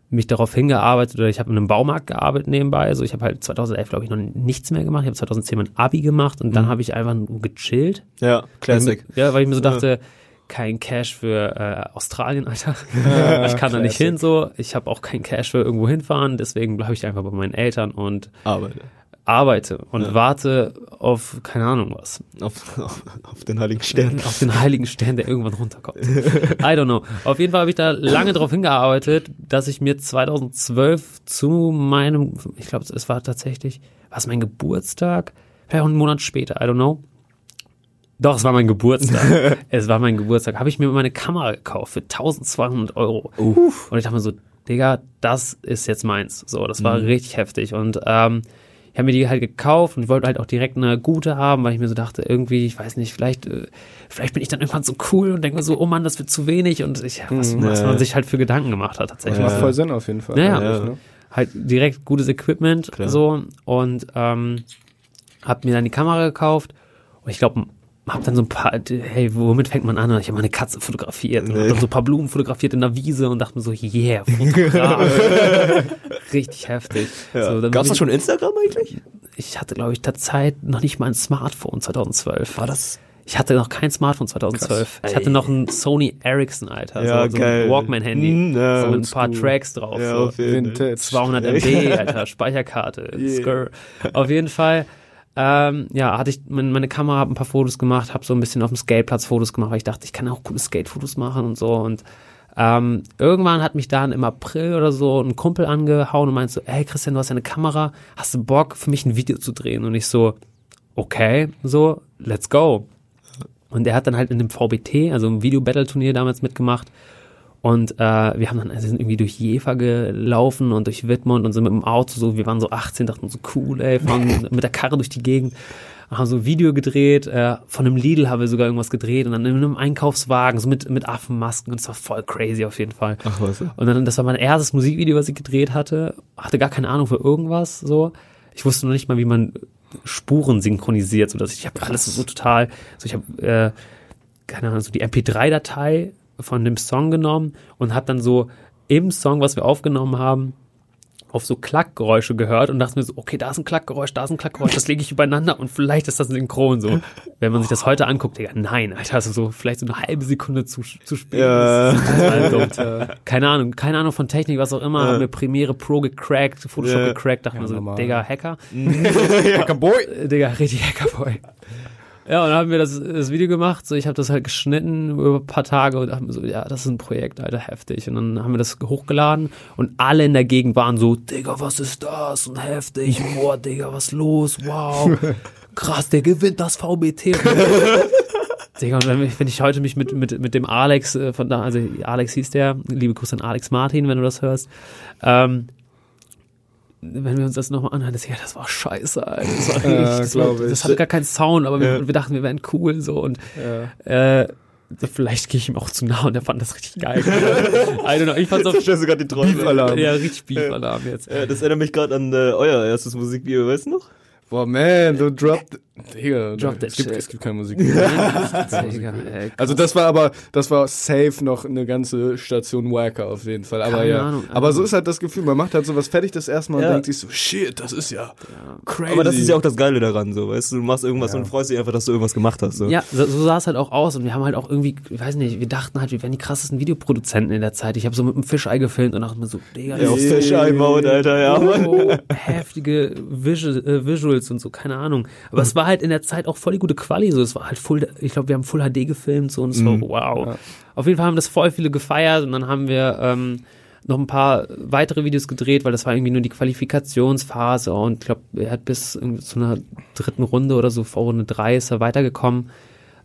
mich darauf hingearbeitet oder ich habe in einem Baumarkt gearbeitet nebenbei. Also ich habe halt 2011, glaube ich, noch nichts mehr gemacht. Ich habe 2010 mein Abi gemacht und dann habe ich einfach nur gechillt. Ja, Classic. Ja, weil ich mir so dachte, kein Cash für äh, Australien, Alter. [laughs] ich kann da nicht hin so. Ich habe auch kein Cash für irgendwo hinfahren, deswegen bleibe ich einfach bei meinen Eltern und Arbeite. Arbeite und warte auf, keine Ahnung was, Auf, auf, auf den heiligen Stern. [laughs] auf den heiligen Stern, der irgendwann runterkommt. I don't know. Auf jeden Fall habe ich da lange darauf hingearbeitet, dass ich mir 2012 zu meinem, ich glaube, es war tatsächlich, war es mein Geburtstag? Vielleicht auch einen Monat später, I don't know. Doch, es war mein Geburtstag. [laughs] es war mein Geburtstag. Habe ich mir meine Kamera gekauft für 1200 Euro. Und ich dachte mir so, Digga, das ist jetzt meins. So, das war richtig heftig. Und ähm, ich habe mir die halt gekauft und wollte halt auch direkt eine gute haben, weil ich mir so dachte, irgendwie, ich weiß nicht, vielleicht, äh, vielleicht bin ich dann irgendwann so cool und denke mir so, oh Mann, das wird zu wenig und ich, was, was man sich halt für Gedanken gemacht hat tatsächlich. Macht voll Sinn auf jeden Fall. Ja, ja. ne? Halt direkt gutes Equipment so und ähm, hab mir dann die Kamera gekauft und ich glaube, hab dann so ein paar, hey, womit fängt man an? Ich habe meine Katze fotografiert und hab dann so ein paar Blumen fotografiert in der Wiese und dachte mir so, yeah, Fotograf. [laughs] Richtig heftig. So, dann Gab's bin da schon Instagram eigentlich? ich hatte, glaube ich, der Zeit noch nicht mal ein Smartphone 2012. War das? Ich hatte noch kein Smartphone 2012. Ich hatte noch ein Sony Ericsson, Alter. Ja, so, so geil. ein Walkman-Handy. Mm, ja, so mit ein paar oldschool. Tracks drauf. Ja, so. auf jeden Fall. Vintage. 200 MB, [laughs] Alter, Speicherkarte, Skrr. Auf jeden Fall, ähm, ja, hatte ich meine, Kamera, habe ein paar Fotos gemacht, habe so ein bisschen auf dem Skateplatz Fotos gemacht, weil ich dachte, ich kann auch coole Skate-Fotos machen und so. Und ähm, irgendwann hat mich dann im April oder so ein Kumpel angehauen und meinte so, hey Christian, du hast ja eine Kamera, hast du Bock für mich ein Video zu drehen? Und ich so, okay, so, let's go. Und er hat dann halt in dem VBT, also im Video-Battle-Turnier damals mitgemacht. Und äh, wir haben dann also sind irgendwie durch Jever gelaufen und durch Wittmund und sind mit dem Auto so, wir waren so 18, dachten so cool, ey, fahren [laughs] mit der Karre durch die Gegend, haben so ein Video gedreht, äh, von einem Lidl haben wir sogar irgendwas gedreht und dann in einem Einkaufswagen, so mit, mit Affenmasken und es war voll crazy auf jeden Fall. Ach was. Und dann, das war mein erstes Musikvideo, was ich gedreht hatte. Hatte gar keine Ahnung für irgendwas, so. Ich wusste noch nicht mal, wie man Spuren synchronisiert, so dass ich, ich habe alles so total, so ich habe, äh, keine Ahnung, so die MP3-Datei von dem Song genommen und habe dann so im Song, was wir aufgenommen haben, auf so Klackgeräusche gehört und dachte mir so, okay, da ist ein Klackgeräusch, da ist ein Klackgeräusch, das lege ich übereinander und vielleicht ist das synchron so. Wenn man sich das heute anguckt, Digga, nein, Alter, also so vielleicht so eine halbe Sekunde zu, zu spät. Ja. Dumm. Keine Ahnung, keine Ahnung von Technik, was auch immer, haben wir Premiere Pro gecrackt, Photoshop Ja. gecrackt, dachte mir so, normal. Digga, Hacker. [laughs] Hackerboy. Digga, richtig Hackerboy. Ja, und dann haben wir das, das Video gemacht. So, ich habe das halt geschnitten über ein paar Tage und dachte mir so, ja, das ist ein Projekt, Alter, heftig. Und dann haben wir das hochgeladen und alle in der Gegend waren so, Digga, was ist das? Und heftig, boah, Digga, was los? Wow. [laughs] Krass, der gewinnt das VBT. [laughs] Digga, und wenn ich, wenn ich heute mich mit, mit, mit dem Alex äh, von da, also Alex hieß der, liebe Grüße an Alex Martin, wenn du das hörst, ähm, wenn wir uns das nochmal anhören, das, ja, das war scheiße, Alter. Das, war [laughs] Ja, richtig, das, war, das hatte gar keinen Sound, aber wir, wir dachten, wir wären cool so und äh, vielleicht gehe ich ihm auch zu nah und er fand das richtig geil. [laughs] I don't know, ich fand's du gerade die Träume. Beef-Alarm. ja, richtig Beef-Alarm jetzt. Ja, das erinnert mich gerade an äh, euer erstes Musikvideo, weißt du noch? Boah, man, du dropped. Digga, Drop that es, gibt, shit. es gibt keine Musik. [laughs] Ey, Also das war aber, das war safe noch eine ganze Station Wacker auf jeden Fall. Aber Keine ja. Ahnung. Aber so ist halt das Gefühl, man macht halt sowas fertig das erste Mal Ja. und denkt sich so, shit, das ist ja crazy. Aber das ist ja auch das Geile daran, so, weißt du, du machst irgendwas Ja. und freust dich einfach, dass du irgendwas gemacht hast. So. Ja, so, so sah es halt auch aus und wir haben halt auch irgendwie, ich weiß nicht, wir dachten halt, wir wären die krassesten Videoproduzenten in der Zeit. Ich habe so mit einem Fischei gefilmt und dachte mir so, Digga, Ja, auf Fischei-Mode, Alter, ja, Mann. oh, heftige äh, Visuals und so, keine Ahnung. Aber es war halt in der Zeit auch voll die gute Quali, so, es war halt full, ich glaube, wir haben Full HD gefilmt, so, und es war wow. Auf jeden Fall haben das voll viele gefeiert und dann haben wir, ähm, noch ein paar weitere Videos gedreht, weil das war irgendwie nur die Qualifikationsphase und ich glaube, er hat bis zu einer dritten Runde oder so, vor Runde drei ist er weitergekommen.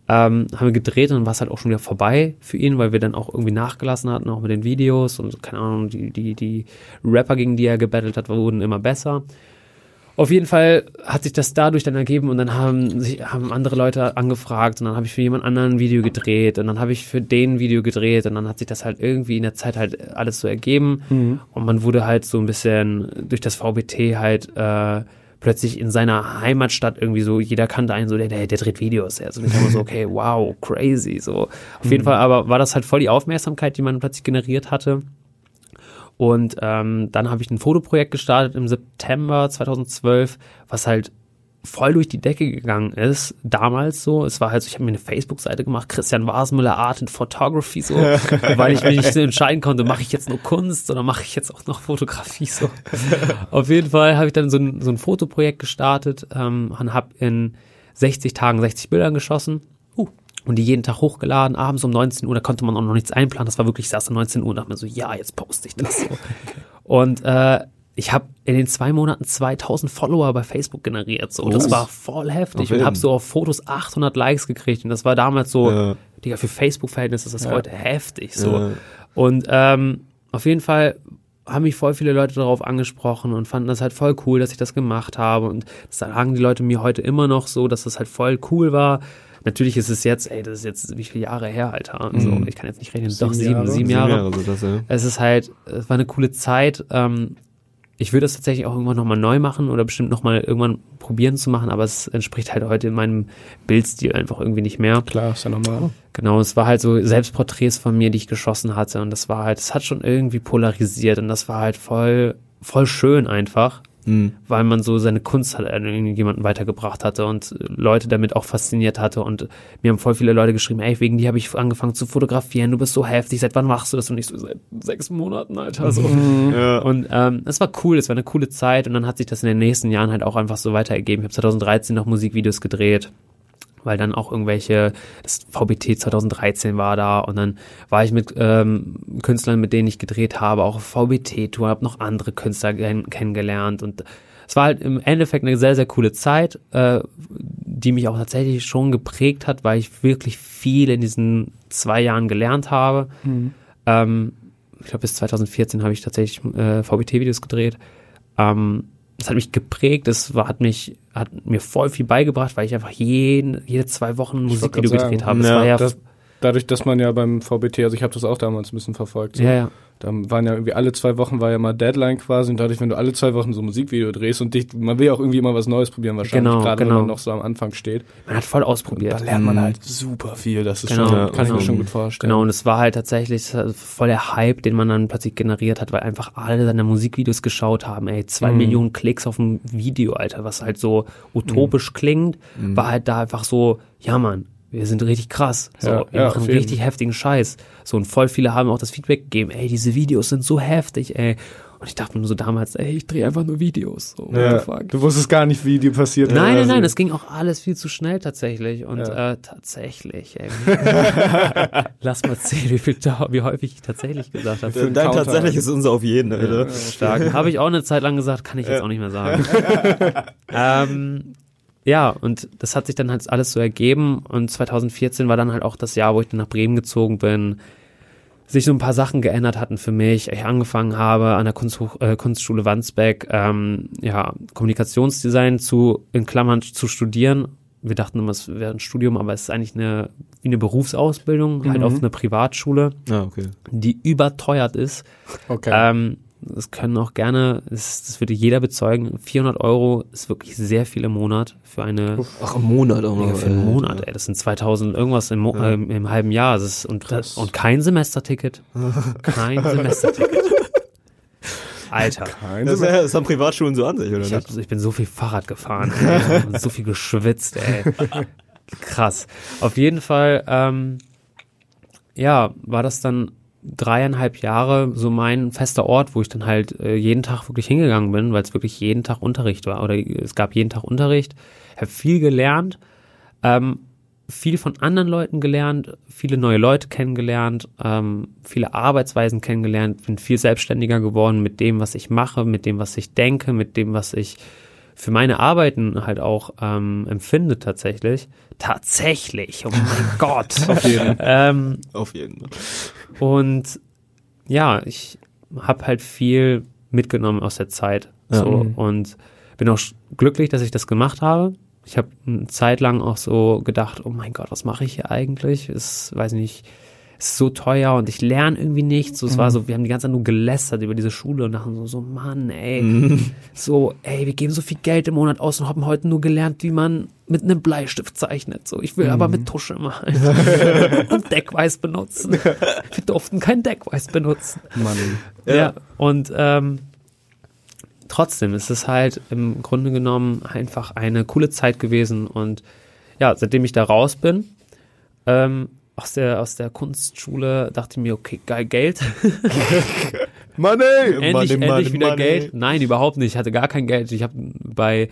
Ähm, haben wir gedreht und dann war es halt auch schon wieder vorbei für ihn, weil wir dann auch irgendwie nachgelassen hatten, auch mit den Videos und keine Ahnung, die, die, die Rapper, gegen die er gebettelt hat, wurden immer besser. Auf jeden Fall hat sich das dadurch dann ergeben und dann haben sich haben andere Leute angefragt und dann habe ich für jemand anderen ein Video gedreht und dann habe ich für den ein Video gedreht und dann hat sich das halt irgendwie in der Zeit halt alles so ergeben und man wurde halt so ein bisschen durch das VBT halt äh, plötzlich in seiner Heimatstadt irgendwie so, jeder kannte einen so, der, der, der dreht Videos. Also ich war so, [laughs] okay, wow, crazy. So. Auf jeden Fall aber war das halt voll die Aufmerksamkeit, die man plötzlich generiert hatte. Und ähm, dann habe ich ein Fotoprojekt gestartet im September 2012, was halt voll durch die Decke gegangen ist, damals so. Es war halt so, ich habe mir eine Facebook-Seite gemacht, Christian Wasmüller Art and Photography, so, [laughs] weil ich mich nicht so entscheiden konnte, mache ich jetzt nur Kunst oder mache ich jetzt auch noch Fotografie, so. [laughs] Auf jeden Fall habe ich dann so ein, so ein Fotoprojekt gestartet ähm, und habe in 60 Tagen 60 Bilder geschossen. Und die jeden Tag hochgeladen, abends um 19 Uhr, da konnte man auch noch nichts einplanen. Das war wirklich, ich saß um 19 Uhr und dachte mir so, ja, jetzt poste ich das [laughs] so. und äh, ich habe in den zwei Monaten 2000 Follower bei Facebook generiert. So, das war voll heftig Auf und habe so auf Fotos 800 Likes gekriegt und das war damals so, Ja. Digga, für Facebook-Verhältnisse ist das heute heftig. So Ja. und ähm, auf jeden Fall haben mich voll viele Leute darauf angesprochen und fanden das halt voll cool, dass ich das gemacht habe und das sagen die Leute mir heute immer noch so, dass das halt voll cool war. Natürlich ist es jetzt, ey, das ist jetzt wie viele Jahre her, Alter. So, ich kann jetzt nicht rechnen, doch sieben, Jahre? sieben Sieben Jahre Jahre, so das, ja. es ist halt, es war eine coole Zeit. Ähm, ich würde das tatsächlich auch irgendwann nochmal neu machen oder bestimmt nochmal irgendwann probieren zu machen, aber es entspricht halt heute in meinem Bildstil einfach irgendwie nicht mehr. Klar, ist ja normal. Genau, es war halt so Selbstporträts von mir, die ich geschossen hatte und das war halt, es hat schon irgendwie polarisiert und das war halt voll, voll schön einfach, Mhm. weil man so seine Kunst halt an irgendjemanden weitergebracht hatte und Leute damit auch fasziniert hatte und mir haben voll viele Leute geschrieben, ey, wegen dir habe ich angefangen zu fotografieren, du bist so heftig, seit wann machst du das? Und ich so, seit sechs Monaten, Alter, so. Ja. Und ähm, es war cool, es war eine coole Zeit und dann hat sich das in den nächsten Jahren halt auch einfach so weitergegeben. Ich habe 2013 noch Musikvideos gedreht, weil dann auch irgendwelche, das VBT 2013 war da und dann war ich mit ähm, Künstlern, mit denen ich gedreht habe, auch VBT-Tour, habe noch andere Künstler kenn kennengelernt und es war halt im Endeffekt eine sehr, sehr coole Zeit, äh, die mich auch tatsächlich schon geprägt hat, weil ich wirklich viel in diesen zwei Jahren gelernt habe. Ähm, ich glaube, bis 2014 habe ich tatsächlich äh, VBT-Videos gedreht. Ähm, das hat mich geprägt, das war, hat mich, hat mir voll viel beigebracht, weil ich einfach jeden, jede zwei Wochen ein Musikvideo gedreht habe. Das ja, war ja, Das, dadurch, dass man ja beim VBT, also ich habe das auch damals ein bisschen verfolgt. So. ja, ja. Da waren ja irgendwie alle zwei Wochen war ja mal Deadline quasi und dadurch, wenn du alle zwei Wochen so ein Musikvideo drehst und dich, man will ja auch irgendwie immer was Neues probieren wahrscheinlich, Genau, gerade wenn genau. man noch so am Anfang steht. Man hat voll Da ausprobiert. lernt man halt super viel, das ist Genau, schon, kann ich genau. mir schon gut vorstellen. Genau, und es war halt tatsächlich voll der Hype, den man dann plötzlich generiert hat, weil einfach alle seine Musikvideos geschaut haben. Ey, zwei Millionen Klicks auf ein Video, Alter, was halt so utopisch klingt, war halt da einfach so, ja Mann, wir sind richtig krass. So, Ja, wir ja, machen auf jeden. richtig heftigen Scheiß. So, und voll viele haben auch das Feedback gegeben, ey, diese Videos sind so heftig, ey. Und ich dachte mir so damals, ey, ich drehe einfach nur Videos. So, what Ja, the fuck? du wusstest gar nicht, wie die passiert Nein, nein, Also- nein, es ging auch alles viel zu schnell tatsächlich. Und Ja. äh, tatsächlich, ey. [laughs] Lass mal zählen, wie, viel, wie häufig ich tatsächlich gesagt habe. einen Dein Counter tatsächlich ist unser auf jeden, Alter. Stark. Habe ich auch eine Zeit lang gesagt, kann ich jetzt auch nicht mehr sagen. [laughs] ähm, ja, und das hat sich dann halt alles so ergeben. Und 2014 war dann halt auch das Jahr, wo ich dann nach Bremen gezogen bin. Sich so ein paar Sachen geändert hatten für mich. Ich angefangen habe an der Kunsthoch äh, Kunstschule Wandsbek ähm, ja, Kommunikationsdesign zu, in Klammern, zu studieren. Wir dachten immer, es wäre ein Studium, aber es ist eigentlich eine, wie eine Berufsausbildung, halt auf einer Privatschule, Ah, okay. die überteuert ist. Okay. Ähm, das können auch gerne, das, das würde jeder bezeugen, 400 Euro ist wirklich sehr viel im Monat für eine Ach, im Monat auch noch. für einen. Monat, ey. Das sind 2000 irgendwas im, Mo ähm, im halben Jahr. Das ist, und, das, und kein Semesterticket. [laughs] Kein Semesterticket. Alter. Das, ist ja- das haben Privatschulen so an sich, oder Ich, nicht? hab, ich bin so viel Fahrrad gefahren, ey, [laughs] und so viel geschwitzt, ey. Krass. Auf jeden Fall, ähm, ja, war das dann dreieinhalb Jahre so mein fester Ort, wo ich dann halt äh, jeden Tag wirklich hingegangen bin, weil es wirklich jeden Tag Unterricht war oder es gab jeden Tag Unterricht. Habe viel gelernt, ähm, viel von anderen Leuten gelernt, viele neue Leute kennengelernt, ähm, viele Arbeitsweisen kennengelernt, bin viel selbstständiger geworden mit dem, was ich mache, mit dem, was ich denke, mit dem, was ich für meine Arbeiten halt auch ähm, empfinde tatsächlich. Tatsächlich, oh mein [laughs] Gott. ähm, Auf jeden Fall. Und ja, ich habe halt viel mitgenommen aus der Zeit. So, und bin auch glücklich, dass ich das gemacht habe. Ich habe eine Zeit lang auch so gedacht, oh mein Gott, was mache ich hier eigentlich? Es weiß nicht, ist so teuer und ich lerne irgendwie nichts. So, es war so, wir haben die ganze Zeit nur gelästert über diese Schule und dachten so, so, Mann, ey, so, ey, wir geben so viel Geld im Monat aus und haben heute nur gelernt, wie man mit einem Bleistift zeichnet. So, ich will aber mit Tusche malen [laughs] und Deckweiß benutzen. Wir durften kein Deckweiß benutzen. Mann. Ja, und ähm, trotzdem ist es halt im Grunde genommen einfach eine coole Zeit gewesen und ja, seitdem ich da raus bin, ähm, aus der, aus der Kunstschule, dachte ich mir, okay, geil, Geld. [laughs] Money! endlich, endlich wieder Geld. Nein, überhaupt nicht. Ich hatte gar kein Geld. Ich habe bei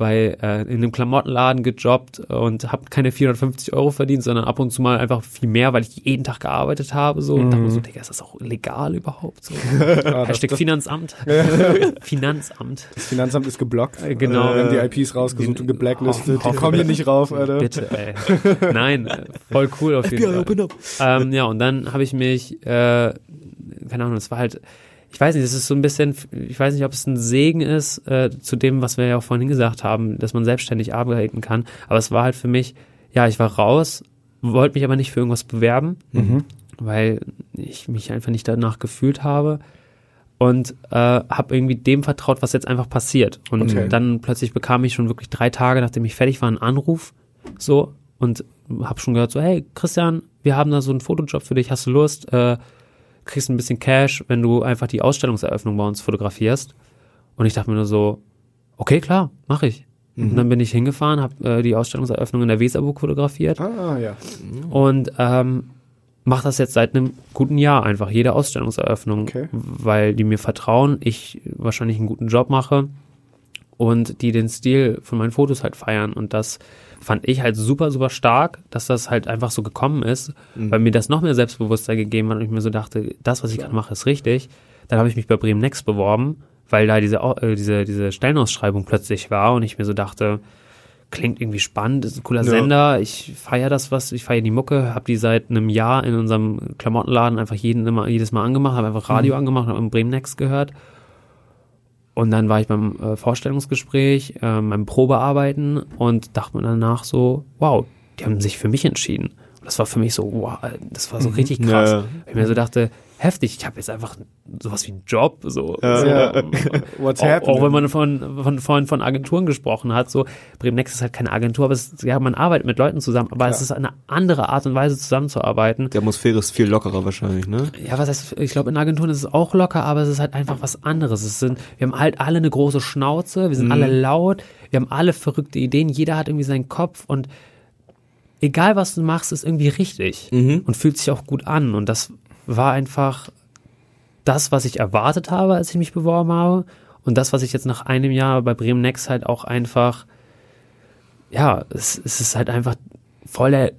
bei äh, in einem Klamottenladen gejobbt und habe keine 450 Euro verdient, sondern ab und zu mal einfach viel mehr, weil ich jeden Tag gearbeitet habe. So und dachte mir so, Digga, ist das auch legal überhaupt? So. [laughs] Hashtag Finanzamt. [laughs] Finanzamt. Das Finanzamt ist geblockt. Äh, genau. Wir haben die IPs rausgesucht und geblacklistet. Die kommen hier nicht rauf, Alter. Bitte, ey. Nein, äh, voll cool auf [laughs] jeden Fall. Ähm, ja, und dann habe ich mich, äh, keine Ahnung, es war halt, ich weiß nicht, es ist so ein bisschen, ich weiß nicht, ob es ein Segen ist, äh, zu dem, was wir ja auch vorhin gesagt haben, dass man selbstständig arbeiten kann. Aber es war halt für mich, ja, ich war raus, wollte mich aber nicht für irgendwas bewerben, weil ich mich einfach nicht danach gefühlt habe und äh, habe irgendwie dem vertraut, was jetzt einfach passiert. Und Okay. dann plötzlich bekam ich schon wirklich drei Tage, nachdem ich fertig war, einen Anruf so und habe schon gehört so, hey Christian, wir haben da so einen Fotojob für dich, hast du Lust? Äh, kriegst ein bisschen Cash, wenn du einfach die Ausstellungseröffnung bei uns fotografierst. Und ich dachte mir nur so, okay, klar, mache ich. Und dann bin ich hingefahren, habe äh, die Ausstellungseröffnung in der Weserburg fotografiert Ah, ja. und ähm, mache das jetzt seit einem guten Jahr einfach, jede Ausstellungseröffnung, Okay. weil die mir vertrauen, ich wahrscheinlich einen guten Job mache und die den Stil von meinen Fotos halt feiern und das fand ich halt super, super stark, dass das halt einfach so gekommen ist, weil mir das noch mehr Selbstbewusstsein gegeben hat und ich mir so dachte, das, was ich gerade mache, ist richtig. Dann habe ich mich bei Bremen Next beworben, weil da diese, äh, diese, diese Stellenausschreibung plötzlich war und ich mir so dachte, klingt irgendwie spannend, ist ein cooler Ja. Sender, ich feiere das was, ich feiere die Mucke, habe die seit einem Jahr in unserem Klamottenladen einfach jeden immer, jedes Mal angemacht, habe einfach Radio angemacht, habe Bremen Next gehört. Und dann war ich beim äh, Vorstellungsgespräch, äh, beim Probearbeiten und dachte mir danach so, wow, die haben sich für mich entschieden. Und das war für mich so, wow, das war so richtig krass. Ja, Ich mir so dachte, heftig, ich habe jetzt einfach sowas wie einen Job, so. so Ja. [laughs] What's auch, happening? auch wenn man von, von, von, von Agenturen gesprochen hat, so Bremen Next ist halt keine Agentur, aber es, ist- ja, man arbeitet mit Leuten zusammen, aber es ist eine andere Art und Weise zusammenzuarbeiten. Die Atmosphäre ist viel lockerer wahrscheinlich, ne? Ja, was heißt, ich glaube, in Agenturen ist es auch locker, aber es ist halt einfach was anderes. Es sind, wir haben halt alle eine große Schnauze, wir sind alle laut, wir haben alle verrückte Ideen, jeder hat irgendwie seinen Kopf und egal was du machst, ist irgendwie richtig und fühlt sich auch gut an. Und das war einfach das, was ich erwartet habe, als ich mich beworben habe. Und das, was ich jetzt nach einem Jahr bei Bremen Next halt auch einfach, ja, es, es ist halt einfach voll der,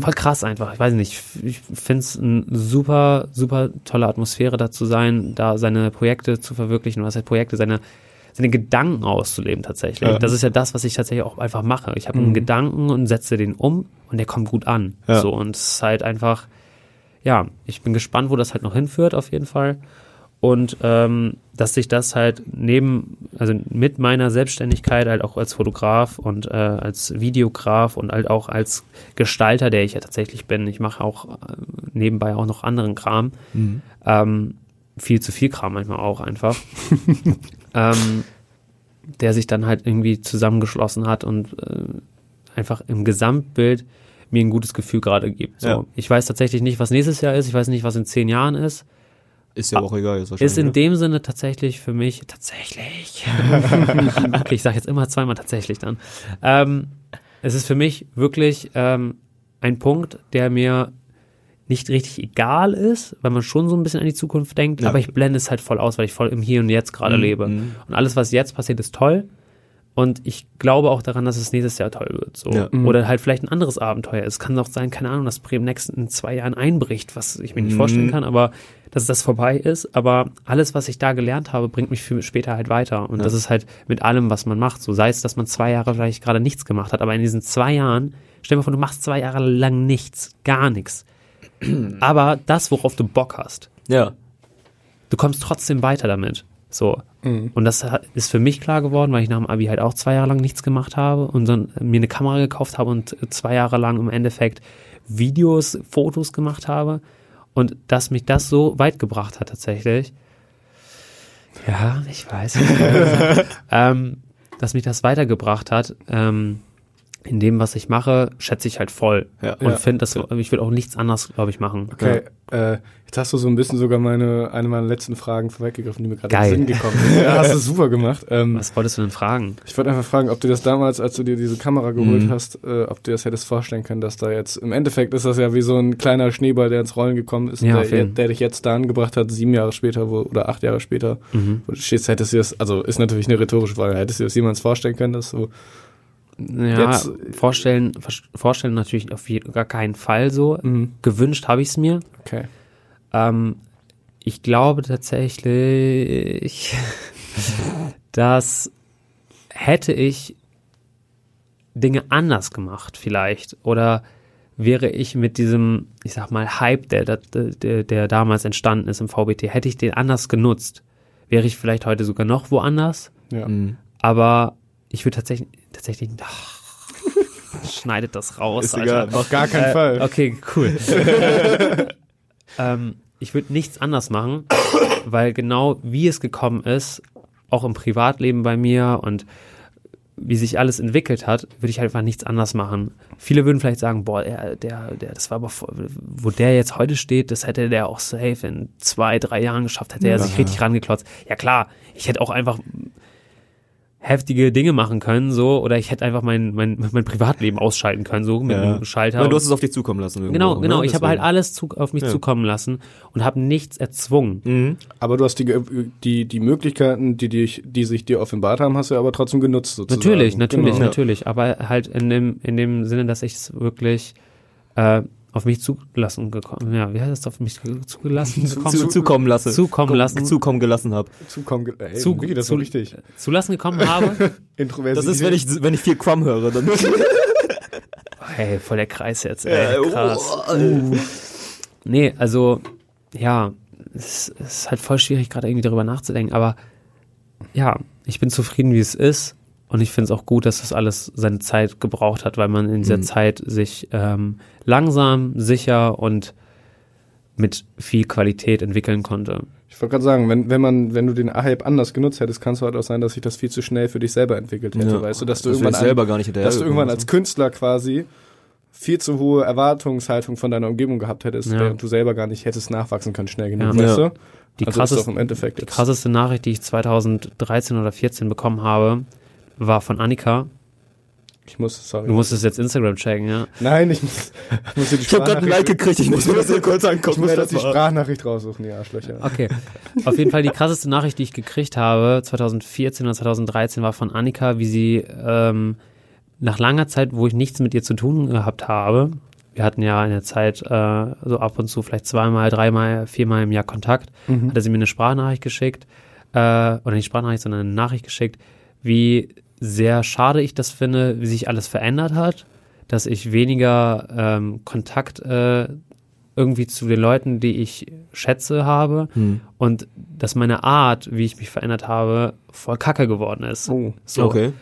voll krass einfach. Ich weiß nicht, ich finde es eine super, super tolle Atmosphäre da zu sein, da seine Projekte zu verwirklichen, was heißt Projekte, seine, seine Gedanken auszuleben tatsächlich. Ja. Das ist ja das, was ich tatsächlich auch einfach mache. Ich habe einen Gedanken und setze den um und der kommt gut an. Ja. So, und es ist halt einfach, ja, ich bin gespannt, wo das halt noch hinführt, auf jeden Fall. Und ähm, dass sich das halt neben, also mit meiner Selbstständigkeit halt auch als Fotograf und äh, als Videograf und halt auch als Gestalter, der ich ja tatsächlich bin, ich mache auch äh, nebenbei auch noch anderen Kram, ähm, viel zu viel Kram manchmal auch einfach, [laughs] ähm, der sich dann halt irgendwie zusammengeschlossen hat und äh, einfach im Gesamtbild mir ein gutes Gefühl gerade gibt. So. Ja. Ich weiß tatsächlich nicht, was nächstes Jahr ist, ich weiß nicht, was in zehn Jahren ist. Ist ja auch egal. Ist, Ist in ne? dem Sinne tatsächlich für mich, tatsächlich, [laughs] okay, ich sage jetzt immer zweimal tatsächlich dann, ähm, es ist für mich wirklich ähm, ein Punkt, der mir nicht richtig egal ist, weil man schon so ein bisschen an die Zukunft denkt, Ja. aber ich blende es halt voll aus, weil ich voll im Hier und Jetzt gerade Mhm, lebe. mhm. Und alles, was jetzt passiert, ist toll. Und ich glaube auch daran, dass es nächstes Jahr toll wird. So. Ja. Oder halt vielleicht ein anderes Abenteuer. Es kann auch sein, keine Ahnung, dass Bremen Next in zwei Jahren einbricht, was ich mir nicht Mhm. vorstellen kann, aber dass das vorbei ist. Aber alles, was ich da gelernt habe, bringt mich für später halt weiter. Und Ja. das ist halt mit allem, was man macht. So sei es, dass man zwei Jahre vielleicht gerade nichts gemacht hat, aber in diesen zwei Jahren, stell dir mal vor, du machst zwei Jahre lang nichts, gar nichts. [clears throat] aber das, worauf du Bock hast, Ja. du kommst trotzdem weiter damit. So. Und das ist für mich klar geworden, weil ich nach dem Abi halt auch zwei Jahre lang nichts gemacht habe und dann mir eine Kamera gekauft habe und zwei Jahre lang im Endeffekt Videos, Fotos gemacht habe und dass mich das so weit gebracht hat tatsächlich. Ja, ich weiß. [laughs] ähm, dass mich das weitergebracht hat. Ähm, in dem, was ich mache, schätze ich halt voll. Ja. und Ja. finde, das, ich will auch nichts anderes, glaube ich, machen. Okay, äh, jetzt hast du so ein bisschen sogar meine, eine meiner letzten Fragen vorweggegriffen, die mir gerade in den Sinn gekommen [laughs] ist. Ja, hast du super gemacht. Ähm, Was wolltest du denn fragen? ich wollte einfach fragen, ob du das damals, als du dir diese Kamera geholt hast, äh, ob du dir das hättest vorstellen können, dass da jetzt, im Endeffekt ist das ja wie so ein kleiner Schneeball, der ins Rollen gekommen ist, Ja, der, jeden. der dich jetzt dahin gebracht hat, sieben Jahre später wo, oder acht Jahre später, Mhm. wo du stehst, hättest du das, also ist natürlich eine rhetorische Frage, hättest du das jemals vorstellen können, dass so, Ja, Jetzt- vorstellen, vers- vorstellen natürlich auf jeden, gar keinen Fall so. mhm, Gewünscht habe ich es mir. okay. Ähm, ich glaube tatsächlich, [laughs] dass hätte ich Dinge anders gemacht vielleicht oder wäre ich mit diesem, ich sag mal, Hype, der, der, der, damals entstanden ist im VBT, hätte ich den anders genutzt, wäre ich vielleicht heute sogar noch woanders, Ja. Aber ich würde tatsächlich, tatsächlich, ach, [laughs] [laughs] schneidet das raus, Ist Alter. egal. Auf gar keinen Äh, Fall. Okay, cool. [laughs] ähm, ich würde nichts anders machen, weil genau wie es gekommen ist, auch im Privatleben bei mir und wie sich alles entwickelt hat, würde ich halt einfach nichts anders machen. Viele würden vielleicht sagen, boah, der, der, der, das war aber, voll, wo der jetzt heute steht, das hätte der auch safe in zwei, drei Jahren geschafft, hätte er sich richtig rangeklotzt. Ja klar, ich hätte auch einfach heftige Dinge machen können, so, oder ich hätte einfach mein, mein, mein Privatleben ausschalten können, so, mit Ja. einem Schalter. Ja, du hast es auf dich zukommen lassen. Irgendwo, Genau, genau. Ne? Ich habe halt alles zu, auf mich Ja. zukommen lassen und habe nichts erzwungen. Mhm. Aber du hast die, die, die Möglichkeiten, die, dich, die sich dir offenbart haben, hast du aber trotzdem genutzt sozusagen. Natürlich, natürlich, Genau. natürlich. Aber halt in dem, in dem Sinne, dass ich es wirklich äh, auf mich zugelassen gekommen. Ja, wie heißt das auf mich zugelassen gekommen? Zu, zukommen lassen. Zukommen Komm- lassen. Zukommen gelassen habe. Zukommen, ge- ey, Zu- Vicky, das zu- richtig. zulassen gekommen habe. [laughs] Introvertiert. Das ist, wenn ich, wenn ich viel Crumb höre, dann. [laughs] hey, voll der Kreis jetzt, Ja, ey, oh, krass. Nee, also, ja, es es ist halt voll schwierig, gerade irgendwie darüber nachzudenken, aber ja, ich bin zufrieden, wie es ist. Und ich finde es auch gut, dass das alles seine Zeit gebraucht hat, weil man in dieser Zeit sich ähm, langsam, sicher und mit viel Qualität entwickeln konnte. Ich wollte gerade sagen, wenn, wenn man, wenn du den Hype anders genutzt hättest, kann es halt auch sein, dass sich das viel zu schnell für dich selber entwickelt hätte, Ja. weißt du, dass du Dass du irgendwann, selber gar nicht dass du irgendwann als Künstler quasi viel zu hohe Erwartungshaltung von deiner Umgebung gehabt hättest, Ja. während du selber gar nicht hättest nachwachsen können schnell genug, Ja. weißt du? Die also ist krasseste, doch im Endeffekt die krasseste Nachricht, die ich 2013 oder 14 bekommen habe, war von Annika. Ich muss, sorry. Du musstest jetzt Instagram checken, ja? Nein, ich muss, ich muss die Ich habe gerade ein Like gekriegt, ich muss mir das hier kurz angucken. Ich muss das die. Sprachnachricht raussuchen, die Arschlöcher. Okay. Auf jeden Fall die krasseste Nachricht, die ich gekriegt habe, 2014 oder 2013, war von Annika, wie sie ähm, nach langer Zeit, wo ich nichts mit ihr zu tun gehabt habe, wir hatten ja in der Zeit äh, so ab und zu vielleicht zweimal, dreimal, viermal im Jahr Kontakt, hatte sie mir eine Sprachnachricht geschickt, äh, oder nicht Sprachnachricht, sondern eine Nachricht geschickt, wie sehr schade ich das finde, wie sich alles verändert hat, dass ich weniger ähm, Kontakt äh, irgendwie zu den Leuten, die ich schätze, habe Hm. und dass meine Art, wie ich mich verändert habe, voll kacke geworden ist. Oh. So. Okay.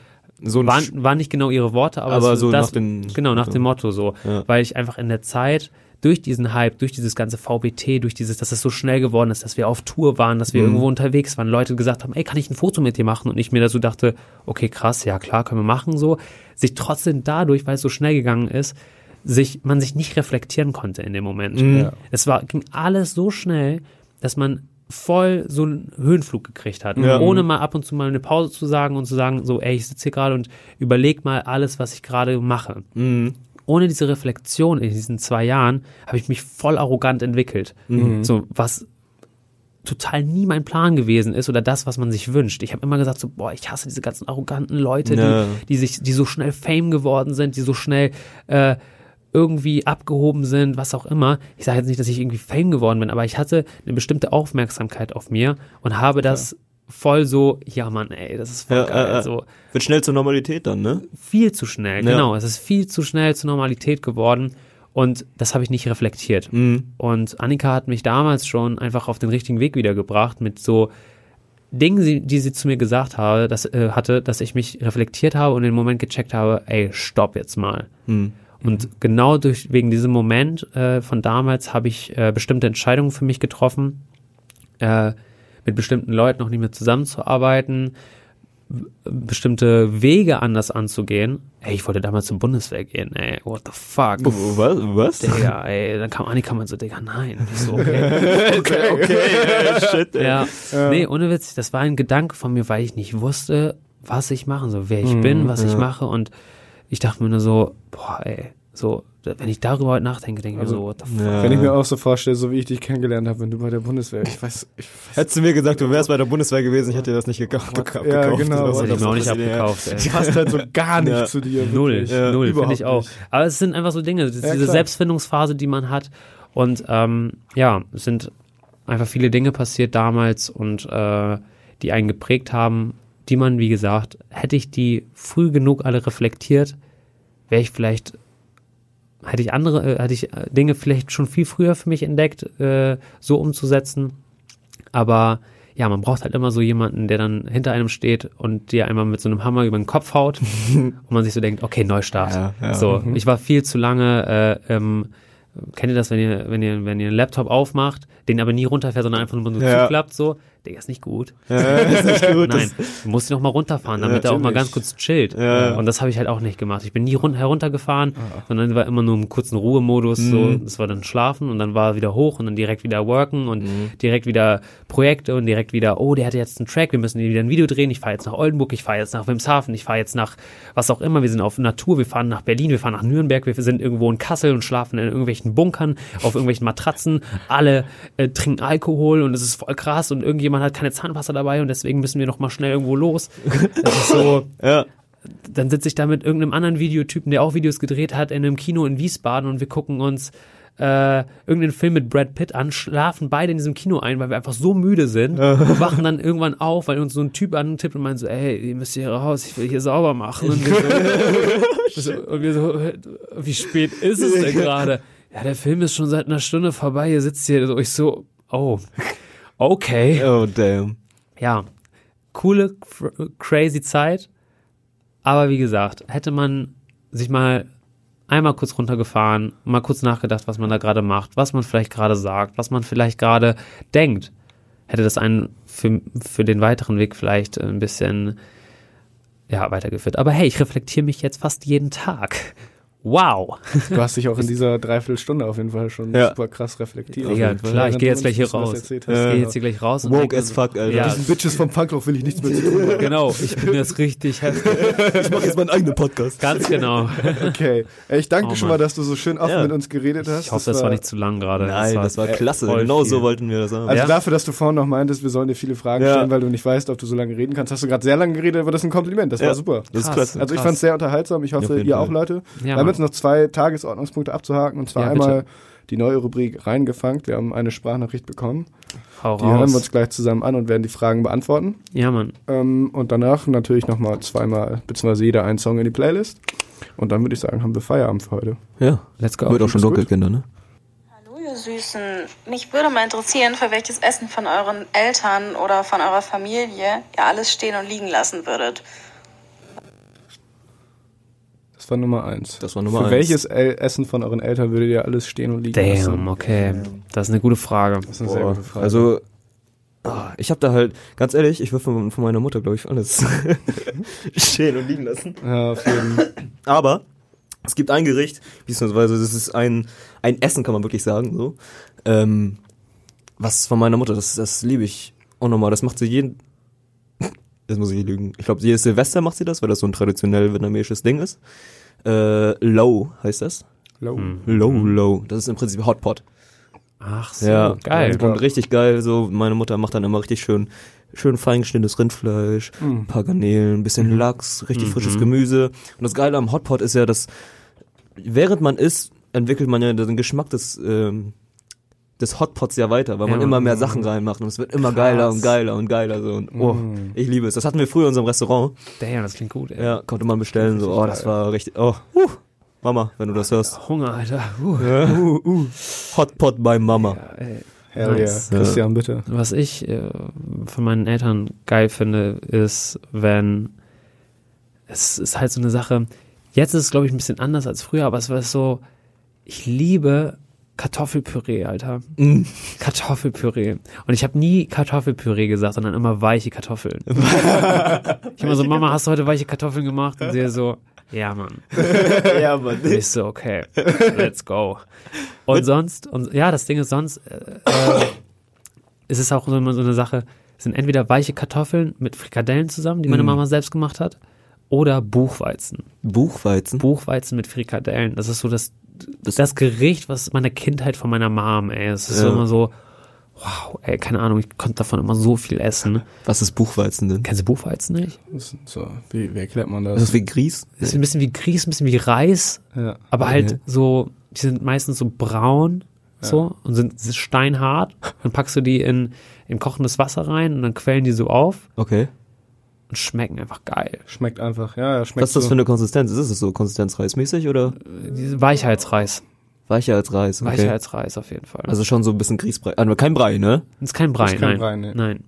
So Waren, waren nicht genau ihre Worte, aber, Aber so das, nach den- genau nach dem Motto so, Ja. weil ich einfach in der Zeit durch diesen Hype, durch dieses ganze VBT, durch dieses, dass es so schnell geworden ist, dass wir auf Tour waren, dass wir Mhm. irgendwo unterwegs waren, Leute gesagt haben, ey, kann ich ein Foto mit dir machen? Und ich mir da so dachte, okay, krass, ja klar, können wir machen so. Sich trotzdem dadurch, weil es so schnell gegangen ist, sich, man sich nicht reflektieren konnte in dem Moment. Ja. Es war, ging alles so schnell, dass man voll so einen Höhenflug gekriegt hat, Ja. ohne mal ab und zu mal eine Pause zu sagen und zu sagen, so, ey, ich sitze hier gerade und überleg mal alles, was ich gerade mache. Mhm. Ohne diese Reflexion in diesen zwei Jahren habe ich mich voll arrogant entwickelt. Mhm. So, was total nie mein Plan gewesen ist oder das, was man sich wünscht. Ich habe immer gesagt so, boah, ich hasse diese ganzen arroganten Leute, Ja. die, die sich, die so schnell Fame geworden sind, die so schnell äh, irgendwie abgehoben sind, was auch immer. Ich sage jetzt nicht, dass ich irgendwie Fame geworden bin, aber ich hatte eine bestimmte Aufmerksamkeit auf mir und habe das voll so, ja Mann, ey, das ist voll Ja, geil. äh. So Wird schnell zur Normalität dann, ne? viel zu schnell, Ja. genau. Es ist viel zu schnell zur Normalität geworden und das habe ich nicht reflektiert. Mhm. Und Annika hat mich damals schon einfach auf den richtigen Weg wiedergebracht mit so Dingen, die- sie zu mir gesagt habe, dass, äh, hatte, dass ich mich reflektiert habe und dem Moment gecheckt habe, ey, stopp jetzt mal. Mhm. Und genau durch, wegen diesem Moment äh, von damals habe ich äh, bestimmte Entscheidungen für mich getroffen, äh, mit bestimmten Leuten noch nicht mehr zusammenzuarbeiten, bestimmte Wege anders anzugehen. Ey, ich wollte damals zur Bundeswehr gehen, ey, what the fuck? Was? Was? Digga, ey, dann kam Annika und so, Digga, nein. Ich so, [laughs] okay. okay, okay, äh, shit, ey. Ja. Nee, ohne Witz, das war ein Gedanke von mir, weil ich nicht wusste, was ich machen soll, wer ich bin, was ich mache und ich dachte mir nur so, boah, ey, so, wenn ich darüber heute nachdenke, denke ich mir so, what the fuck. Ja. Wenn ich mir auch so vorstelle, so wie ich dich kennengelernt habe, wenn du bei der Bundeswehr, ich weiß, ich weiß Hättest du mir gesagt, du wärst bei der Bundeswehr gewesen, ich hätte dir das nicht gekauft. gekauft Ja, genau. Das hätte ich mir auch nicht abgekauft, ey. [laughs] passt halt so gar nicht Ja. zu dir. Null. Ja, null, finde ich auch. nicht. Aber es sind einfach so Dinge, diese klar. Selbstfindungsphase, die man hat. Und ähm, ja, es sind einfach viele Dinge passiert damals und äh, die einen geprägt haben, die man, wie gesagt, hätte ich die früh genug alle reflektiert, wäre ich vielleicht, hätte ich andere, äh, hätte ich äh, Dinge vielleicht schon viel früher für mich entdeckt, äh, so umzusetzen. Aber ja, man braucht halt immer so jemanden, der dann hinter einem steht und dir einmal mit so einem Hammer über den Kopf haut [laughs] und man sich so denkt, okay, Neustart. Ja, ja. So, ich war viel zu lange, äh, ähm, kennt ihr das, wenn ihr, wenn ihr, wenn ihr einen Laptop aufmacht, den aber nie runterfährt, sondern einfach nur so Ja. zuklappt, so, Digga, ist nicht gut. Ist nicht gut. [laughs] Nein, du musst ihn noch mal runterfahren, damit er auch mal ganz kurz chillt. Und das habe ich halt auch nicht gemacht. Ich bin nie run heruntergefahren, sondern war immer nur im kurzen Ruhemodus. So, Mhm. das war dann schlafen und dann war er wieder hoch und dann direkt wieder worken und Mhm. direkt wieder Projekte und direkt wieder, oh, der hatte jetzt einen Track, wir müssen wieder ein Video drehen. Ich fahre jetzt nach Oldenburg, ich fahre jetzt nach Wilmshaven, ich fahre jetzt nach was auch immer. Wir sind auf Natur, wir fahren nach Berlin, wir fahren nach Nürnberg, wir sind irgendwo in Kassel und schlafen in irgendwelchen Bunkern, auf irgendwelchen Matratzen. Alle äh, trinken Alkohol und es ist voll krass und irgendjemand hat keine Zahnpasta dabei und deswegen müssen wir noch mal schnell irgendwo los. Das ist so, [laughs] Ja. dann sitze ich da mit irgendeinem anderen Videotypen, der auch Videos gedreht hat, in einem Kino in Wiesbaden und wir gucken uns äh, irgendeinen Film mit Brad Pitt an, schlafen beide in diesem Kino ein, weil wir einfach so müde sind und wachen dann irgendwann auf, weil uns so ein Typ antippt und meint so, ey, ihr müsst hier raus, ich will hier sauber machen. Und wir so, [laughs] und wir so wie spät ist es denn gerade? Ja, der Film ist schon seit einer Stunde vorbei, ihr sitzt hier so, ich so, oh, okay Oh, damn. ja, coole, cr- crazy Zeit. Aber wie gesagt, hätte man sich mal einmal kurz runtergefahren, mal kurz nachgedacht, was man da gerade macht, was man vielleicht gerade sagt, was man vielleicht gerade denkt, hätte das einen für, für den weiteren Weg vielleicht ein bisschen ja, weitergeführt. Aber hey, ich reflektiere mich jetzt fast jeden Tag. Wow. Du hast dich auch in [laughs] dieser Dreiviertelstunde auf jeden Fall schon Ja. super krass reflektiert. Ja, Fall. klar, ich gehe jetzt gleich hier das raus. Ich gehe jetzt hier gleich raus. und Woke as fuck, Alter. Ja, Diesen Bitches vom Punkloch will ich nichts mehr zu tun haben. genau. Ich bin jetzt richtig heftig. [laughs] Ich mache jetzt meinen eigenen Podcast. Ganz genau. Okay. Ich danke Oh dir schon Mann. mal, dass du so schön offen Ja. mit uns geredet hast. Ich hoffe, das war nicht zu lang gerade. Nein, das war klasse. voll Genau viel. so wollten wir das haben. Also Ja. dafür, dass du vorhin noch meintest, wir sollen dir viele Fragen Ja. stellen, weil du nicht weißt, ob du so lange reden kannst. Hast du gerade sehr lange geredet, aber das ist ein Kompliment. Das Ja. war super. das ist klasse. Also ich fand es sehr unterhaltsam. Ich hoffe, ihr auch, Leute. Ja, wir haben Mann. Jetzt noch zwei Tagesordnungspunkte abzuhaken. Und zwar Ja, einmal die neue Rubrik reingefangen. Wir haben eine Sprachnachricht bekommen. Hau Die hören wir uns raus. gleich zusammen an und werden die Fragen beantworten. Ja, Mann. Ähm, und danach natürlich nochmal zweimal, beziehungsweise jeder einen Song in die Playlist. Und dann würde ich sagen, haben wir Feierabend für heute. Ja. Let's go. Wird auch schon dunkel, Kinder, ne? Hallo ihr Süßen. Mich würde mal interessieren, für welches Essen von euren Eltern oder von eurer Familie ihr alles stehen und liegen lassen würdet. Das war Nummer eins. Das war Nummer Für eins. welches El Essen von euren Eltern würdet ihr alles stehen und liegen lassen? Damn, okay. Das ist eine gute Frage. Das ist eine sehr Boah, gute Frage. Also, ah, ich habe da halt, ganz ehrlich, ich würde von, von meiner Mutter, glaube ich, alles [laughs] stehen und liegen lassen. ja, auf jeden Fall. Aber es gibt ein Gericht, beziehungsweise das ist ein, ein Essen, kann man wirklich sagen, so. Ähm, was von meiner Mutter, das, das liebe ich auch nochmal. Das macht sie jeden. [laughs] Jetzt muss ich lügen. Ich glaube, jedes Silvester macht sie das, weil das so ein traditionell vietnamesisches Ding ist. Äh, low heißt das. Low. Low, low. Das ist im Prinzip Hotpot. Ach so, Ja, geil. Und richtig geil, so, meine Mutter macht dann immer richtig schön, schön fein geschnittenes Rindfleisch, ein paar Garnelen, ein bisschen Lachs, richtig frisches Gemüse. Und das Geile am Hotpot ist ja, dass, während man isst, entwickelt man ja den Geschmack des, ähm, des Hotpots ja weiter, weil man Ja. immer mehr Sachen reinmacht und es wird immer geiler und geiler und geiler so und oh, ich liebe es. Das hatten wir früher in unserem Restaurant. Damn, das klingt gut, ey. Ja, konnte man bestellen so. Oh, das war richtig. Oh, uh, Mama, wenn du das hörst. Hunger, Alter. Uh. Hotpot bei Mama. Hell Nice. yeah. Christian, bitte. Was ich äh, von meinen Eltern geil finde, ist, wenn es ist halt so eine Sache, Jetzt ist es, glaube ich, ein bisschen anders als früher, aber es war so, ich liebe Kartoffelpüree, Alter. Mm. Kartoffelpüree. Und ich habe nie Kartoffelpüree gesagt, sondern immer weiche Kartoffeln. [laughs] ich immer so, Mama, hast du heute weiche Kartoffeln gemacht? Und sie so, ja, Mann. [laughs] ja, Mann. Und ich so, okay, let's go. Und sonst, und ja, das Ding ist sonst, äh, äh, ist es auch so immer so eine Sache, es sind entweder weiche Kartoffeln mit Frikadellen zusammen, die meine Mm. Mama selbst gemacht hat, oder Buchweizen. Buchweizen. Buchweizen mit Frikadellen. Das ist so das, Das- das Gericht, was meine Kindheit von meiner Mom, ey. Es ist Ja. immer so, wow, ey, keine Ahnung, ich konnte davon immer so viel essen. Was ist Buchweizen denn? Kennst du Buchweizen nicht? Das ist So, wie, wie erklärt man Das das? ist wie Grieß? Das ist ein bisschen wie Grieß, ein bisschen wie Reis, Ja. aber halt Okay. so, die sind meistens so braun, so, und sind steinhart. Dann packst du die in, in kochendes Wasser rein und dann quellen die so auf Okay. Und schmecken einfach geil. Schmeckt einfach, ja, ja schmeckt Was ist das so. für eine Konsistenz? Ist es so konsistenzreismäßig oder Diese Weichheitsreis. weicher als Reis? Okay. Weichheitsreis auf jeden Fall. Also schon so ein bisschen Grießbrei. Also kein Brei, ne? das ist kein Brei, ist kein nein. Brei, nee. Nein.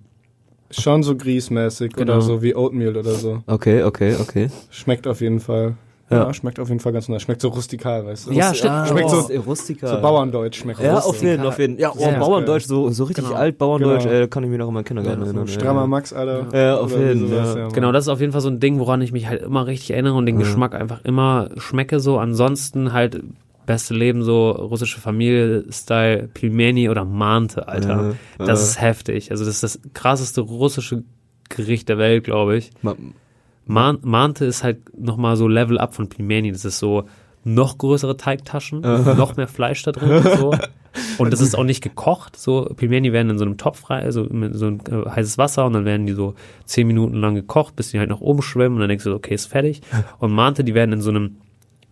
Schon so grießmäßig Genau. oder so wie Oatmeal oder so. Okay, okay, okay. Schmeckt auf jeden Fall. Ja, Ja. schmeckt auf jeden Fall ganz nice. Schmeckt so rustikal, weißt du? Ja, stimmt. schmeckt so- so Rustika. So Bauerndeutsch schmeckt Ja, das. auf jeden, auf jeden. Ja, oh, Ja, Bauerndeutsch, so, so richtig Genau. alt Bauerndeutsch, Genau. äh, kann ich mich noch an meinen Kindergarten So erinnern. strammer ja. Max, Alter. Ja, auf Oder jeden, ja. Mann. Genau, das ist auf jeden Fall so ein Ding, woran ich mich halt immer richtig erinnere und den Geschmack einfach immer schmecke so. Ansonsten halt beste Leben so russische Familie-Style Pilmeni oder Mante, Alter. Ja, das äh. ist heftig. Also das ist das krasseste russische Gericht der Welt, glaube ich. Man Mante ist halt nochmal so Level up von Pilmeni. Das ist so noch größere Teigtaschen, noch mehr Fleisch da drin und so. [laughs] Und das ist auch nicht gekocht. So Pilmeni werden in so einem Topf frei, also mit so ein äh, heißes Wasser und dann werden die so zehn Minuten lang gekocht, bis die halt nach oben schwimmen und dann denkst du, so, okay, ist fertig. [laughs] Und Mante, die werden in so einem,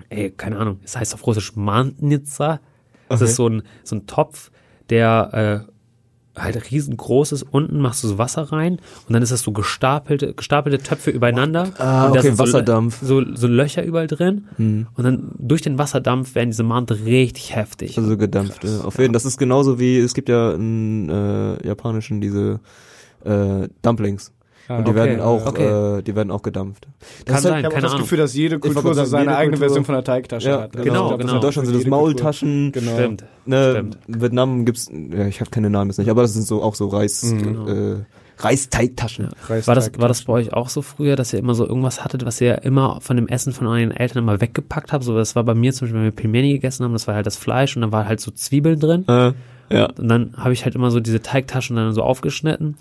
ey, keine Ahnung, es heißt auf Russisch Mantnitsa. Das ist so ein, so ein Topf, der äh, halt riesengroß ist. Unten machst du so Wasser rein und dann ist das so gestapelte, gestapelte Töpfe übereinander. Ah, und da okay, sind so, Wasserdampf. So, so Löcher überall drin. Hm. Und dann durch den Wasserdampf werden diese Mante richtig heftig. Also gedampft. Ja. Auf jeden Das ist genauso wie, es gibt ja in äh, japanischen diese äh, Dumplings. Ah, Und die okay. werden auch, Okay. äh, die werden auch gedampft. Kann ist halt- sein, Ich habe das Ahnung. Gefühl, dass jede Kultur so sagen, seine jede eigene Kultur- Version von der Teigtasche Ja, hat. genau, ich glaub, das genau. hat In Deutschland sind das Maultaschen. Genau. Stimmt. Ne, Stimmt. in Vietnam gibt's, ja, ich habe keine Namen jetzt nicht, aber das sind so auch so Reis, Genau. äh, Reisteigtaschen. Reisteig- War das, war das bei euch auch so früher, dass ihr immer so irgendwas hattet, was ihr immer von dem Essen von euren Eltern immer weggepackt habt? So, das war bei mir zum Beispiel, wenn wir Pilmeni gegessen haben, das war halt das Fleisch und dann war halt so Zwiebeln drin. Äh, ja. Und dann habe ich halt immer so diese Teigtaschen dann so aufgeschnitten.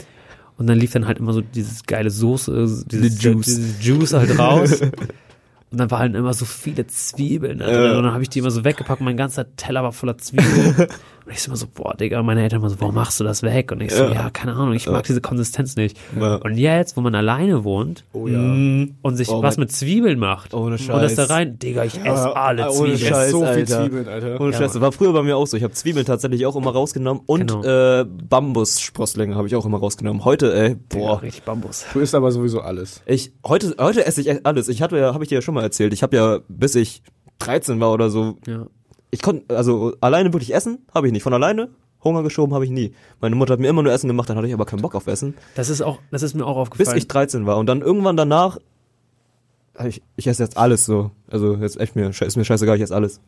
Und dann lief dann halt immer so dieses geile Soße, äh, dieses, Die Juice. dieses Juice halt raus. [laughs] Und dann waren immer so viele Zwiebeln. Und dann habe ich die immer so weggepackt. Mein ganzer Teller war voller Zwiebeln. [laughs] Und ich so immer so, boah, Digga, meine Eltern immer so, warum machst du das weg? Und ich so, ja, keine Ahnung, ich mag diese Konsistenz nicht. Ja. Und jetzt, wo man alleine wohnt Oh ja. und sich Oh, was mit Zwiebeln macht Ohne und das da Scheiß. rein, Digga, ich esse alle ohne Zwiebeln. Scheiß. so viel Alter. Zwiebeln, Alter. Ohne Ja, Scheiß, das war früher bei mir auch so. Ich habe Zwiebeln tatsächlich auch immer rausgenommen und Genau. äh, Bambussprosslinge habe ich auch immer rausgenommen. Heute, ey, Boah, boah. richtig Bambus. Du isst aber sowieso alles. Ich heute heute esse ich echt alles. Ich hatte ja, habe ich dir ja schon mal erzählt. Ich habe ja bis ich 13 war oder so, Ja. Ich konnte also alleine wirklich essen, habe ich nicht. Von alleine Hunger geschoben habe ich nie. Meine Mutter hat mir immer nur Essen gemacht, dann hatte ich aber keinen Bock auf Essen, Das ist auch, das ist mir auch bis aufgefallen. ich 13 war und dann irgendwann danach ich, ich esse jetzt alles so. Also jetzt echt mir ist mir scheißegal, ich esse alles.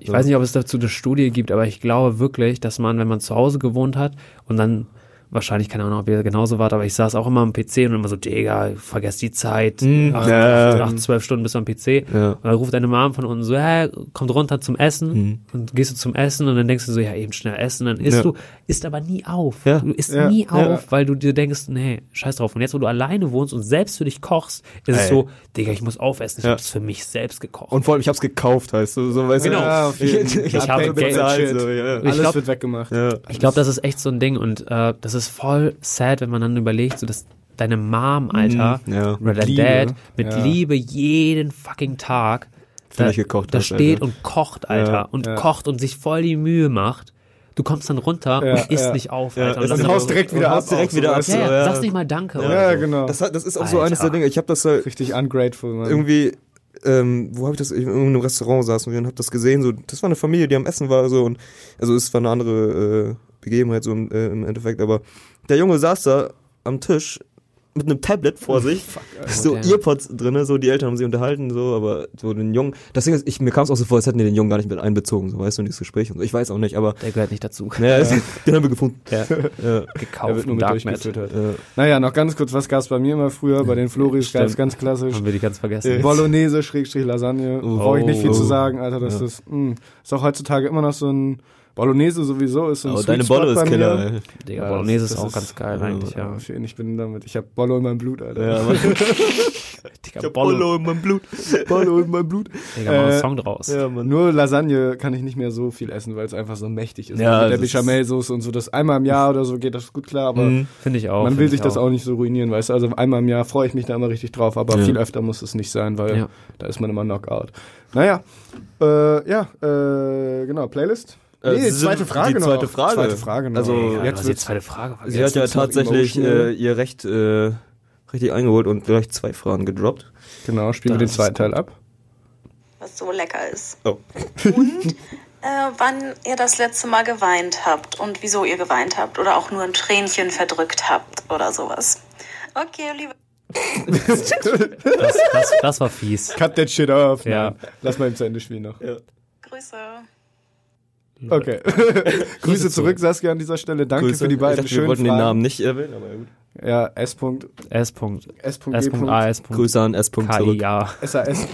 Ich weiß nicht, ob es dazu eine Studie gibt, aber ich glaube wirklich, dass man, wenn man zu Hause gewohnt hat und dann wahrscheinlich, keine Ahnung, ob ihr genauso wart, aber ich saß auch immer am PC und immer so, Digga, vergesst die Zeit. Acht, Hm, ja. acht, acht, zwölf Stunden bist du am PC. Ja. Und dann ruft deine Mom von unten so, hä, kommt runter zum Essen. Mhm. Und gehst du zum Essen und dann denkst du so, ja, eben schnell essen. Dann isst Ja. du, isst aber nie auf. Ja. Du isst Ja. nie Ja. auf, weil du dir denkst, nee, scheiß drauf. Und jetzt, wo du alleine wohnst und selbst für dich kochst, ist es Ey. so, Digga, ich muss aufessen. Ich Ja. hab's für mich selbst gekocht. Und vor allem ich hab's gekauft, heißt du, so weißt Genau. du. Ja, auf Ich, ich, ich, habe hab Geld- so, ja. Ich Alles glaub- wird weggemacht. ja. Ich glaube, das ist echt so ein Ding und äh, das ist voll sad, wenn man dann überlegt, so dass deine Mom, Alter, Mhm, ja. oder dein Liebe, Dad mit ja. Liebe jeden fucking Tag da, gekocht da hat, steht Alter. und kocht, Alter, Ja, und ja. kocht und sich voll die Mühe macht. Du kommst dann runter Ja, und isst ja. nicht auf, Ja, Alter. es und ist haust direkt wieder ab. direkt wieder so, ab, ja, so, ja, ja. sagst nicht mal Danke. Ja, oder so. genau. Das, das ist auch so Alter. eines der Dinge. Ich habe das halt Richtig ungrateful, Mann. irgendwie, ähm, wo habe ich das? In irgendeinem Restaurant saßen wir und habe das gesehen. So, das war eine Familie, die am Essen war so und also es war eine andere äh, Begebenheit so im, äh, im Endeffekt. Aber der Junge saß da am Tisch mit einem Tablet vor sich, [laughs] so okay. Earpods drinne, so die Eltern haben sich unterhalten, so, aber so den Jungen, das Ding ist, ich, mir kam es auch so vor, als hätten die den Jungen gar nicht mit einbezogen, so weißt du, in dieses Gespräch und so. Ich weiß auch nicht, aber Der gehört nicht dazu. naja, den haben wir gefunden. Ja. [laughs] Ja. Gekauft. Er wird nur mit durchgeführt. Äh, Naja, noch ganz kurz, was gab's bei mir immer früher? Bei den Floris gab's ganz klassisch Haben wir die ganz vergessen. [laughs] Bolognese, Schrägstrich Lasagne. Oh. Brauche ich nicht viel zu Oh. sagen, Alter. Das Ja. ist, mh, ist auch heutzutage immer noch so ein Bolognese sowieso ist so ein aber deine Bolle ist. Killer. Digga, Ja, Bolognese ist auch ist- ganz geil eigentlich, ja. Ich bin damit. Ich hab Bollo in meinem Blut, Alter. Ja, aber [laughs] Digga, Bollo. in meinem Blut. Bollo in meinem Blut. Digga, mach einen Äh, Song draus. Ja, Mann. Nur Lasagne kann ich nicht mehr so viel essen, weil es einfach so mächtig ist. Ja, Mit der Bechamel-Soße und so. Das einmal im Jahr oder so geht das gut klar, aber Mhm. Finde ich auch. man will ich sich das auch nicht so ruinieren, weißt du. Also einmal im Jahr freue ich mich da immer richtig drauf, aber Ja. viel öfter muss es nicht sein, weil Ja. da ist man immer Knockout. Naja, äh, ja, äh, genau, Playlist? Äh, Nee, zweite Frage die noch. zweite Frage. Zweite Frage noch. Also, Ja, jetzt jetzt jetzt zweite Frage. Sie vergessen. hat ja noch tatsächlich äh, ihr Recht äh, richtig eingeholt und gleich zwei Fragen gedroppt. Genau, spielen wir den Das zweiten Teil ab. was so lecker ist. Oh. Und äh, wann ihr das letzte Mal geweint habt und wieso ihr geweint habt oder auch nur ein Tränchen verdrückt habt oder sowas. Okay, liebe Das, das, das war fies. Cut that shit off. Ja. Lass mal ihm zu Ende spielen noch. Grüße. Okay. [laughs] Grüße zurück, Saskia, an dieser Stelle. Danke Grüße. für die beiden ich dachte, schönen wir wollten Fragen. den Namen nicht erwähnen, aber ja gut. Ja, S. -Punkt, S. -Punkt. S. -Punkt, S. -Punkt A. S. Grüße an S. zurück. KIA. SAS.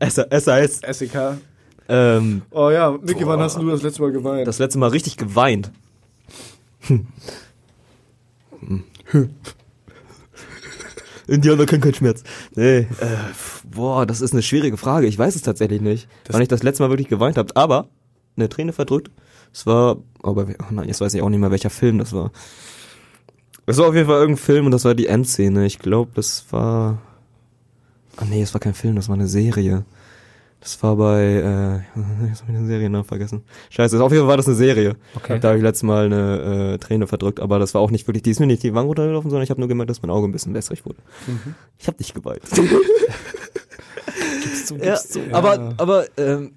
[laughs] SAS. SEK. Ähm, Oh ja, Niki, wann hast du das letzte Mal geweint? das letzte Mal richtig geweint. Hm. Indianer können keinen Schmerz. Nee. Äh, boah, das ist eine schwierige Frage. Ich weiß es tatsächlich nicht. wann ich das letzte Mal wirklich geweint habe. Aber eine Träne verdrückt. Es war, aber oh nein, jetzt weiß ich auch nicht mehr, welcher Film das war. Es war auf jeden Fall irgendein Film und das war die Endszene. Ich glaube, das war. Ah nee, es war kein Film, das war eine Serie. Das war bei, äh, [laughs] jetzt hab ich den Seriennamen vergessen. Scheiße, auf jeden Fall war das eine Serie. Okay. Da habe ich letztes Mal eine äh, Träne verdrückt, aber das war auch nicht wirklich, die ist mir nicht die Wange runtergelaufen, sondern ich habe nur gemerkt, dass mein Auge ein bisschen wässrig wurde. Ich habe nicht geweint. [laughs] ja, Aber, aber ähm,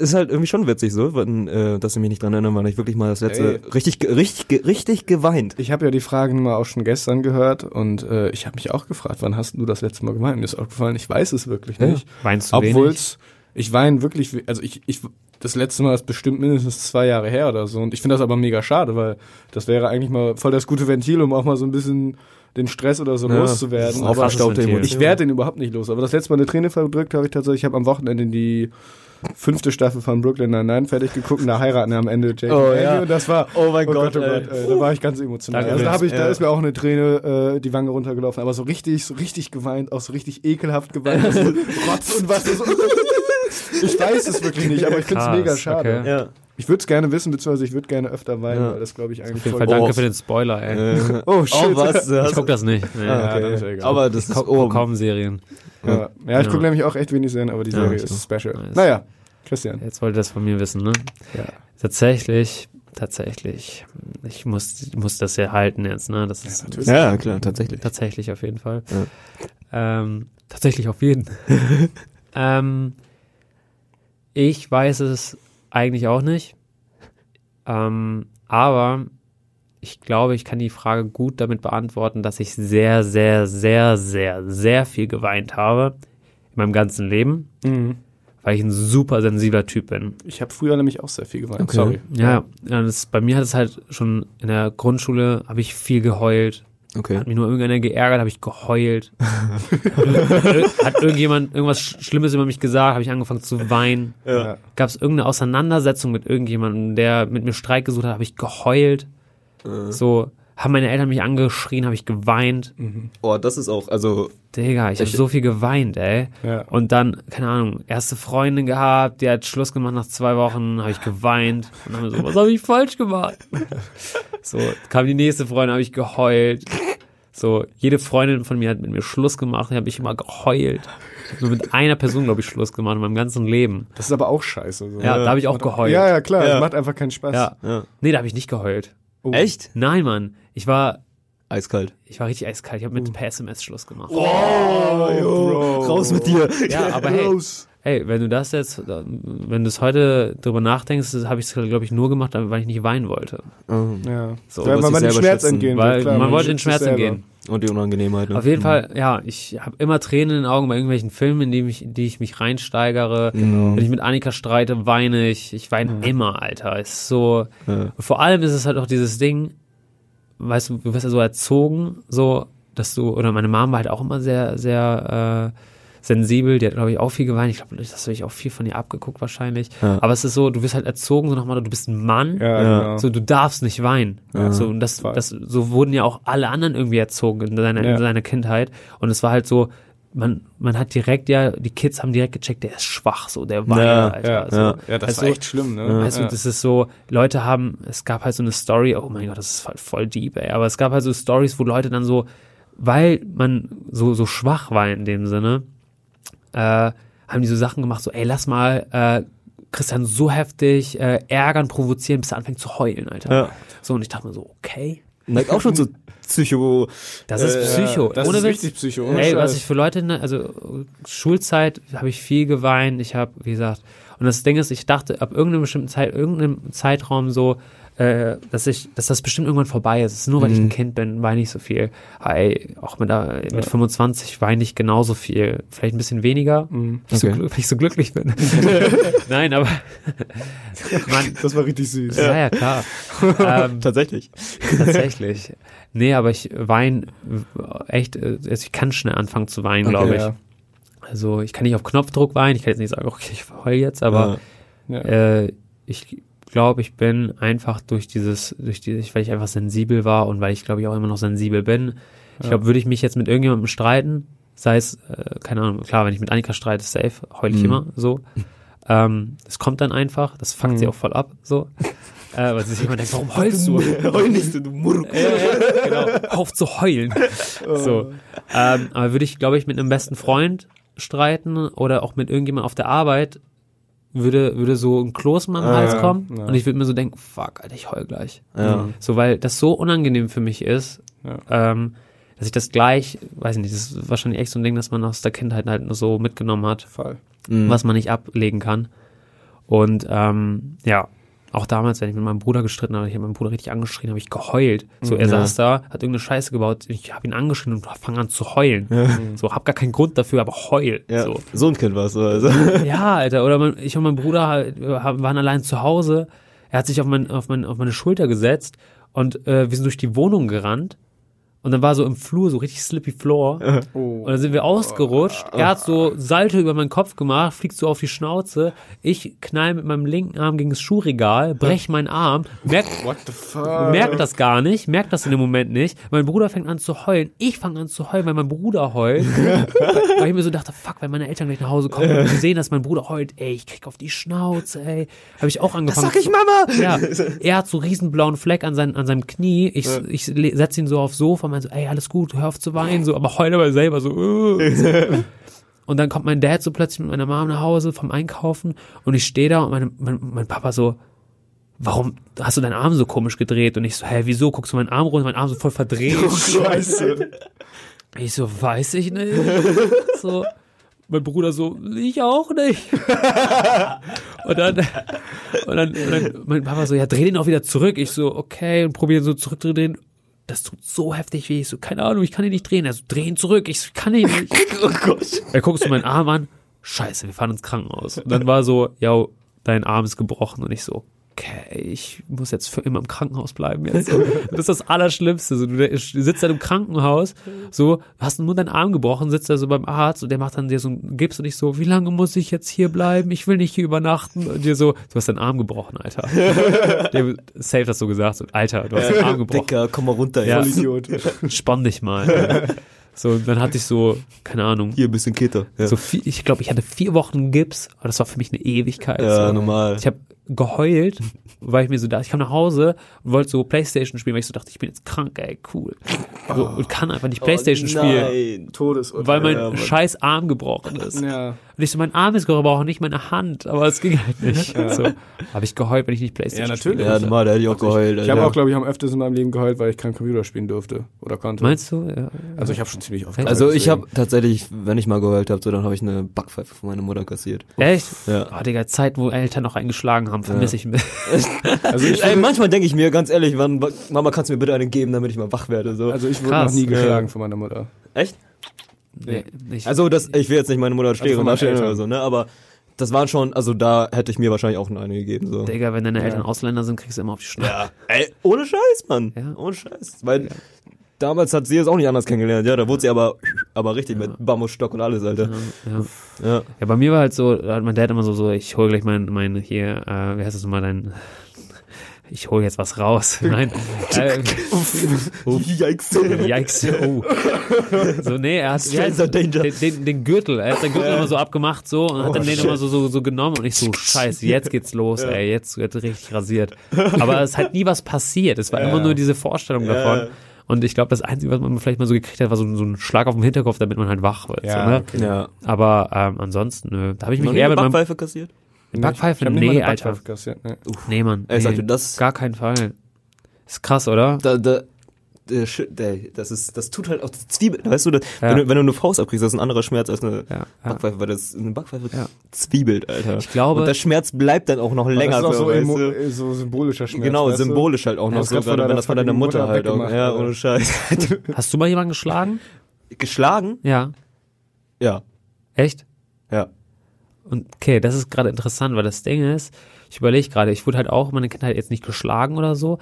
ist halt irgendwie schon witzig so, wenn, äh, dass ich mich nicht dran erinnere, weil ich wirklich mal das letzte Ey. richtig, ge- richtig, richtig geweint. Ich habe ja die Fragen mal auch schon gestern gehört und äh, ich habe mich auch gefragt, wann hast du das letzte Mal geweint? Mir ist aufgefallen, ich weiß es wirklich Ja. nicht. Weinst du Obwohl wenig? es, ich weine wirklich, also ich, ich, das letzte Mal ist bestimmt mindestens zwei Jahre her oder so und ich finde das aber mega schade, weil das wäre eigentlich mal voll das gute Ventil, um auch mal so ein bisschen den Stress oder so Ja, loszuwerden. Aber ich werde den überhaupt nicht los. Aber das letzte Mal eine Träne verdrückt habe ich tatsächlich. Ich habe am Wochenende die fünfte Staffel von Brooklyn Nine-Nine fertig geguckt und da heiraten am Ende Jake Oh, und Andy ja. und das war Oh mein oh Gott, Gott, oh. Gott, ey, da war ich ganz emotional. Also da, ich, da ja. ist mir auch eine Träne äh, die Wange runtergelaufen, aber so richtig, so richtig geweint, auch so richtig ekelhaft geweint, also [laughs] Rotz und was. So. Ich weiß es wirklich nicht, aber ich finde es mega schade. okay. Ja. Ich würde es gerne wissen, beziehungsweise ich würde gerne öfter weinen, Ja. weil das glaube ich eigentlich Auf jeden voll Fall danke Oh. für den Spoiler, ey. Äh, Oh shit. oh, was? [laughs] Ich guck das nicht. Nee. Ah, ist ja egal. Aber das ist Ka oh, kaum Serien. Ja, ja ich Ja. gucke nämlich auch echt wenig Serien, aber die Ja, Serie ich ist auch. special. Nice. Naja, Christian. Jetzt wollt ihr das von mir wissen, ne? Ja. Tatsächlich, tatsächlich. Ich muss, ich muss das ja halten jetzt, ne? Das ist natürlich. Ja, klar, tatsächlich. tatsächlich auf jeden Fall. Ähm, tatsächlich auf jeden. [laughs] ähm, ich weiß es eigentlich auch nicht. Ähm, aber ich glaube, ich kann die Frage gut damit beantworten, dass ich sehr, sehr, sehr, sehr, sehr viel geweint habe in meinem ganzen Leben, Mhm. weil ich ein super sensibler Typ bin. Ich habe früher nämlich auch sehr viel geweint. Okay. Sorry. Ja, ja das, bei mir hat es halt schon in der Grundschule, habe ich viel geheult. Okay. Hat mich nur irgendeiner geärgert, habe ich geheult. [laughs] hat irgendjemand irgendwas Sch- Schlimmes über mich gesagt, habe ich angefangen zu weinen. Ja. Gab es irgendeine Auseinandersetzung mit irgendjemandem, der mit mir Streit gesucht hat, habe ich geheult. So, haben meine Eltern mich angeschrien, habe ich geweint. Oh, das ist auch, also, Digga, ich habe so viel geweint, ey. Ja. Und dann, keine Ahnung, erste Freundin gehabt, die hat Schluss gemacht nach zwei Wochen, habe ich geweint. Und dann haben wir so, was habe ich falsch gemacht? [laughs] So, kam die nächste Freundin, habe ich geheult. So, jede Freundin von mir hat mit mir Schluss gemacht, habe ich immer geheult. Nur mit einer Person, glaube ich, Schluss gemacht in meinem ganzen Leben. Das ist aber auch scheiße. So. Ja, da habe ich auch geheult. Ja, ja, klar. Ja. Das macht einfach keinen Spaß. Ja. ja. Nee, da habe ich nicht geheult. Oh. Echt? Nein, Mann. Ich war, Eiskalt. ich war richtig eiskalt. Ich habe mit per SMS Schluss gemacht. Oh, raus mit dir. Ja, aber [laughs] hey, Gross. Hey, wenn du das jetzt, wenn du es heute drüber nachdenkst, habe ich es, glaube ich, nur gemacht, weil ich nicht weinen wollte. Oh. Ja. So, weil man dich den Schmerz schützen, entgehen will. Weil klar, man wollte den Schmerz selber. entgehen. Und die Unangenehmheit. Ne? Auf jeden Fall, ja, ich habe immer Tränen in den Augen bei irgendwelchen Filmen, in die, mich, in die ich mich reinsteigere. Genau. Wenn ich mit Annika streite, weine ich. Ich weine immer, Alter. Ist so. Ja. Vor allem ist es halt auch dieses Ding, weißt du, du wirst ja so erzogen, so, dass du, oder meine Mom war halt auch immer sehr, sehr äh, sensibel, die hat, glaube ich, auch viel geweint. Ich glaube, das habe ich auch viel von ihr abgeguckt wahrscheinlich. Ja. Aber es ist so, du wirst halt erzogen, so nochmal, du bist ein Mann. Ja, Ja. genau. So, du darfst nicht weinen. So, und das, voll. das, so wurden ja auch alle anderen irgendwie erzogen in seiner, Ja. in seiner Kindheit. Und es war halt so, man, man hat direkt ja, die Kids haben direkt gecheckt, der ist schwach, so, der weint, Ja, Alter. ja, so. ja. ja, das Weißt war echt schlimm, ne? Weißt ja. du, das ist so, Leute haben, es gab halt so eine Story, oh mein Gott, das ist voll, voll deep, ey, aber es gab halt so Stories, wo Leute dann so, weil man so, so schwach war in dem Sinne, äh, haben die so Sachen gemacht, so, ey, lass mal, äh, Christian so heftig äh, ärgern, provozieren, bis er anfängt zu heulen, Alter. Ja. So, und ich dachte mir so, okay, Neigt auch schon so Psycho. das ist Äh, Psycho. das Ohne ist Witz. richtig Psycho. ohne Ey, was ich für Leute, ne, also Schulzeit habe ich viel geweint. Ich habe, wie gesagt, und das Ding ist, ich dachte ab irgendeinem bestimmten Zeit, irgendeinem Zeitraum so, äh, dass ich, dass das bestimmt irgendwann vorbei ist. Es ist nur, weil ich ein Kind bin, weine ich so viel. Ey, auch mit, äh, mit 25 weine ich genauso viel. Vielleicht ein bisschen weniger, weil, ich so, Okay. glück- weil ich so glücklich bin. [laughs] Nein, aber [laughs] Mann, Das war richtig süß. ja, ja, klar. ähm, [laughs] Tatsächlich. Tatsächlich. Nee, aber ich weine echt, äh, also ich kann schnell anfangen zu weinen, glaube ich. Ja. Also ich kann nicht auf Knopfdruck weinen, ich kann jetzt nicht sagen, okay, ich heul jetzt, aber Ja. äh, ich glaube, ich bin einfach durch dieses, durch dieses, weil ich einfach sensibel war und weil ich glaube ich auch immer noch sensibel bin. Ich glaube, würde ich mich jetzt mit irgendjemandem streiten, sei es, äh, keine Ahnung, klar, wenn ich mit Annika streite, safe, heul ich immer so. Ähm, es kommt dann einfach, das fuckt sie auch voll ab, so. [laughs] Äh, weil sie sich immer denkt, warum heulst du? [laughs] Heul nicht, du Murk. ja, ja, genau. Auf zu heulen. So. Ähm, aber würde ich, glaube ich, mit einem besten Freund streiten oder auch mit irgendjemand auf der Arbeit, würde, würde so ein Kloß in meinem Hals ja, kommen ja. und ich würde mir so denken, fuck, Alter, ich heul gleich. Ja. So, weil das so unangenehm für mich ist, Ja. ähm, dass ich das gleich, weiß ich nicht, das ist wahrscheinlich echt so ein Ding, das man aus der Kindheit halt nur so mitgenommen hat Fall. was man nicht ablegen kann. Und ähm, ja, auch damals, wenn ich mit meinem Bruder gestritten habe, ich habe meinen Bruder richtig angeschrien, habe ich geheult. So, er Ja. saß da, hat irgendeine Scheiße gebaut, ich habe ihn angeschrien und fange an zu heulen. So, hab gar keinen Grund dafür, aber heul. Ja. So. So ein Kind warst du. Also. [laughs] Ja, Alter, oder mein, ich und mein Bruder waren allein zu Hause. Er hat sich auf, mein, auf, mein, auf meine Schulter gesetzt und äh, wir sind durch die Wohnung gerannt. Und dann war so im Flur so richtig slippy Floor. [laughs] Und dann sind wir ausgerutscht. Er hat so Salto über meinen Kopf gemacht, fliegt so auf die Schnauze. Ich knall mit meinem linken Arm gegen das Schuhregal, brech meinen Arm, merk, [laughs] What the fuck? merkt das gar nicht, merkt das in dem Moment nicht. Mein Bruder fängt an zu heulen. Ich fange an zu heulen, weil mein Bruder heult. [laughs] weil ich mir so dachte, fuck, wenn meine Eltern gleich nach Hause kommen und sehen, dass mein Bruder heult, ey, ich krieg auf die Schnauze, ey. Habe ich auch angefangen. Sag ich Mama! Ja, er hat so einen riesen blauen Fleck an, sein, an seinem Knie. Ich, ich setze ihn so aufs Sofa meine so, ey, alles gut, hör auf zu weinen, so, aber heul aber selber so. äh. [laughs] Und dann kommt mein Dad so plötzlich mit meiner Mom nach Hause vom Einkaufen und ich stehe da und meine, mein, mein Papa so, warum hast du deinen Arm so komisch gedreht? Und ich so, hä, wieso? Guckst du meinen Arm runter, mein Arm so voll verdreht. Scheiße. [laughs] Ich so, weiß ich nicht. [laughs] So, mein Bruder so, ich auch nicht. und, dann, und, dann, und dann mein Papa so, ja, dreh den auch wieder zurück. Ich so, okay, und probiere so zurückzudrehen. Das tut so heftig weh. Ich so, keine Ahnung, ich kann ihn nicht drehen. Er so, dreh ihn zurück. Ich kann ihn nicht. [laughs] oh Gott. Er guckt so meinen Arm an. Scheiße, wir fahren ins Krankenhaus. Und dann war so, ja, dein Arm ist gebrochen. Und ich so, okay, ich muss jetzt für immer im Krankenhaus bleiben jetzt. [laughs] Das ist das Allerschlimmste. So, du sitzt dann im Krankenhaus, so, hast nur deinen Arm gebrochen, sitzt da so beim Arzt und der macht dann dir so einen Gips und ich so, wie lange muss ich jetzt hier bleiben? Ich will nicht hier übernachten. Und dir so, du hast deinen Arm gebrochen, Alter. [laughs] der safe das so gesagt, so, Alter, du hast deinen Arm gebrochen. Dicker, komm mal runter. Ja. Ja. Idiot. Spann dich mal. [laughs] So, und dann hatte ich so, keine Ahnung, Hier ein bisschen Keter. Ja, so viel, ich glaube, ich hatte vier Wochen Gips, aber das war für mich eine Ewigkeit. ja so. normal. Ich habe geheult, weil ich mir so dachte, ich kam nach Hause und wollte so Playstation spielen, weil ich so dachte, ich bin jetzt krank, ey, cool. So, und kann einfach nicht Playstation spielen, Nein. Todesurteil. weil mein Ja, scheiß Arm gebrochen ist. Ja. Und ich so, mein Arm ist gebrochen, nicht meine Hand, aber es ging halt nicht. So, habe ich geheult, wenn ich nicht Playstation Ja, natürlich. Ja, normal, da hätte ich auch geheult. Ich habe Alter. auch, glaube ich, am öfters in meinem Leben geheult, weil ich kein Computer spielen durfte oder konnte. Meinst du? Ja. Also ich habe schon ziemlich oft Echt? geheult. Also ich habe tatsächlich, wenn ich mal geheult habe, so dann habe ich eine Backpfeife von meiner Mutter kassiert. Echt? Ja. Oh, Digga, Zeit, wo Eltern noch eingeschlagen haben. Vermisse ich. [laughs] Also ich Ey, manchmal denke ich mir, ganz ehrlich, wann, Mama, kannst du mir bitte eine geben, damit ich mal wach werde, so. also ich wurde Krass. noch nie Ja. geschlagen von meiner Mutter. Echt? Nee, nicht. Also das, ich will jetzt nicht meine Mutter darstellen Eltern. oder so, ne, aber das waren schon, also da hätte ich mir wahrscheinlich auch eine gegeben, so. Digga, wenn deine Eltern Ausländer sind, kriegst du immer auf die Schnauze. Ja, ey, ohne Scheiß, Mann. Ja. Ohne Scheiß. Weil damals hat sie es auch nicht anders kennengelernt, ja, da wurde sie aber, aber richtig mit Bambusstock und alles, Alter. Ja. Ja. ja, bei mir war halt so, da hat mein Dad immer so, so ich hol gleich mein, mein hier, äh, wie heißt das nochmal, dein, ich hol jetzt was raus. [laughs] Nein. äh, [laughs] Yikes. Yikes. Oh. So, nee, er hat Danger. den, den, den Gürtel, er hat den Gürtel immer so abgemacht so und hat dann den immer so, so, so genommen und ich so, scheiße, jetzt geht's los, ey, jetzt wird richtig rasiert. Aber es hat nie was passiert, es war immer nur diese Vorstellung davon. Und ich glaube, das Einzige, was man vielleicht mal so gekriegt hat, war so, so ein Schlag auf den Hinterkopf, damit man halt wach wird. Ja, so, ne? okay. Ja. Aber ähm, ansonsten, nö, da habe ich mich eher mit meinem Backpfeife kassiert? Backpfeife, Ich mal nee, eine Alter. Backpfeife kassiert, ne. Nee, Mann. Ey, nee, sagte, das- Gar keinen Fall. Ist krass, oder? Da, da, das ist, das tut halt auch die Zwiebel, weißt du, das, Ja. wenn du, wenn du eine Faust abkriegst, das ist ein anderer Schmerz als eine Ja, ja. Backpfeife, weil das eine Backpfeife Ja. zwiebelt, Alter. Ich glaube- Und der Schmerz bleibt dann auch noch länger, das ist auch so, emo, du? so symbolischer Schmerz. Genau, weißt du? symbolisch halt auch Ja, noch das so, gerade wenn deiner das von deiner Mutter Mutter halt auch, ja, ohne Scheiß. [laughs] Hast du mal jemanden geschlagen? Geschlagen? Ja. Ja, Echt? ja. Und okay, das ist gerade interessant, weil das Ding ist, ich überlege gerade, ich wurde halt auch in meiner Kindheit jetzt nicht geschlagen oder so.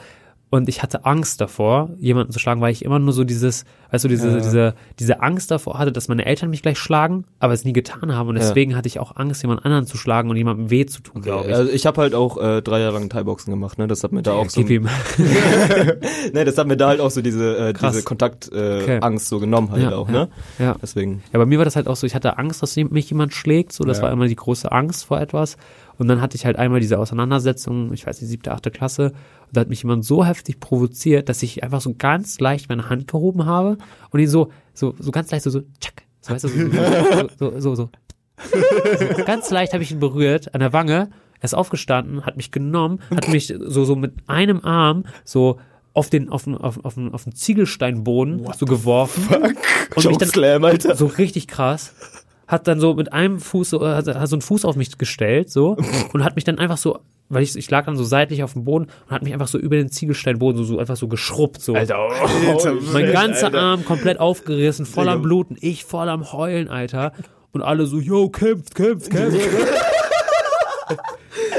Und ich hatte Angst davor, jemanden zu schlagen, weil ich immer nur so dieses, weißt du, diese, diese, diese Angst davor hatte, dass meine Eltern mich gleich schlagen, aber es nie getan haben. Und Ja. deswegen hatte ich auch Angst, jemand anderen zu schlagen und jemandem weh zu tun, glaube ich. Also ich habe halt auch äh, drei Jahre lang Thai-Boxen gemacht, ne? Das hat mir da auch so ihm. [laughs] ne, das hat mir da halt auch so diese äh, Krass. diese Kontaktangst äh, Okay. Angst so genommen halt Ja, auch, ja, ne? ja. Deswegen. Ja, bei mir war das halt auch so, ich hatte Angst, dass mich jemand schlägt, so, das Ja. war immer die große Angst vor etwas. Und dann hatte ich halt einmal diese Auseinandersetzung, ich weiß nicht, siebte, achte Klasse, und da hat mich jemand so heftig provoziert, dass ich einfach so ganz leicht meine Hand gehoben habe und ihn so, so, so ganz leicht so, so, tschack, so, weißt du, so, so, so, so, so. ganz leicht habe ich ihn berührt an der Wange, er ist aufgestanden, hat mich genommen, hat mich so, so mit einem Arm so auf den, auf den, auf, auf den, auf den Ziegelsteinboden so geworfen. Und mich dann Slam, Alter. so richtig krass. Hat dann so mit einem Fuß so, hat, hat so einen Fuß auf mich gestellt, so, [laughs] und hat mich dann einfach so, weil ich, ich lag dann so seitlich auf dem Boden und hat mich einfach so über den Ziegelsteinboden so, so einfach so geschrubbt, so. Alter, mein ganzer Arm komplett aufgerissen, voll am Bluten, ich voll am Heulen, Alter. Und alle so, yo, kämpft, kämpft, kämpft. [laughs]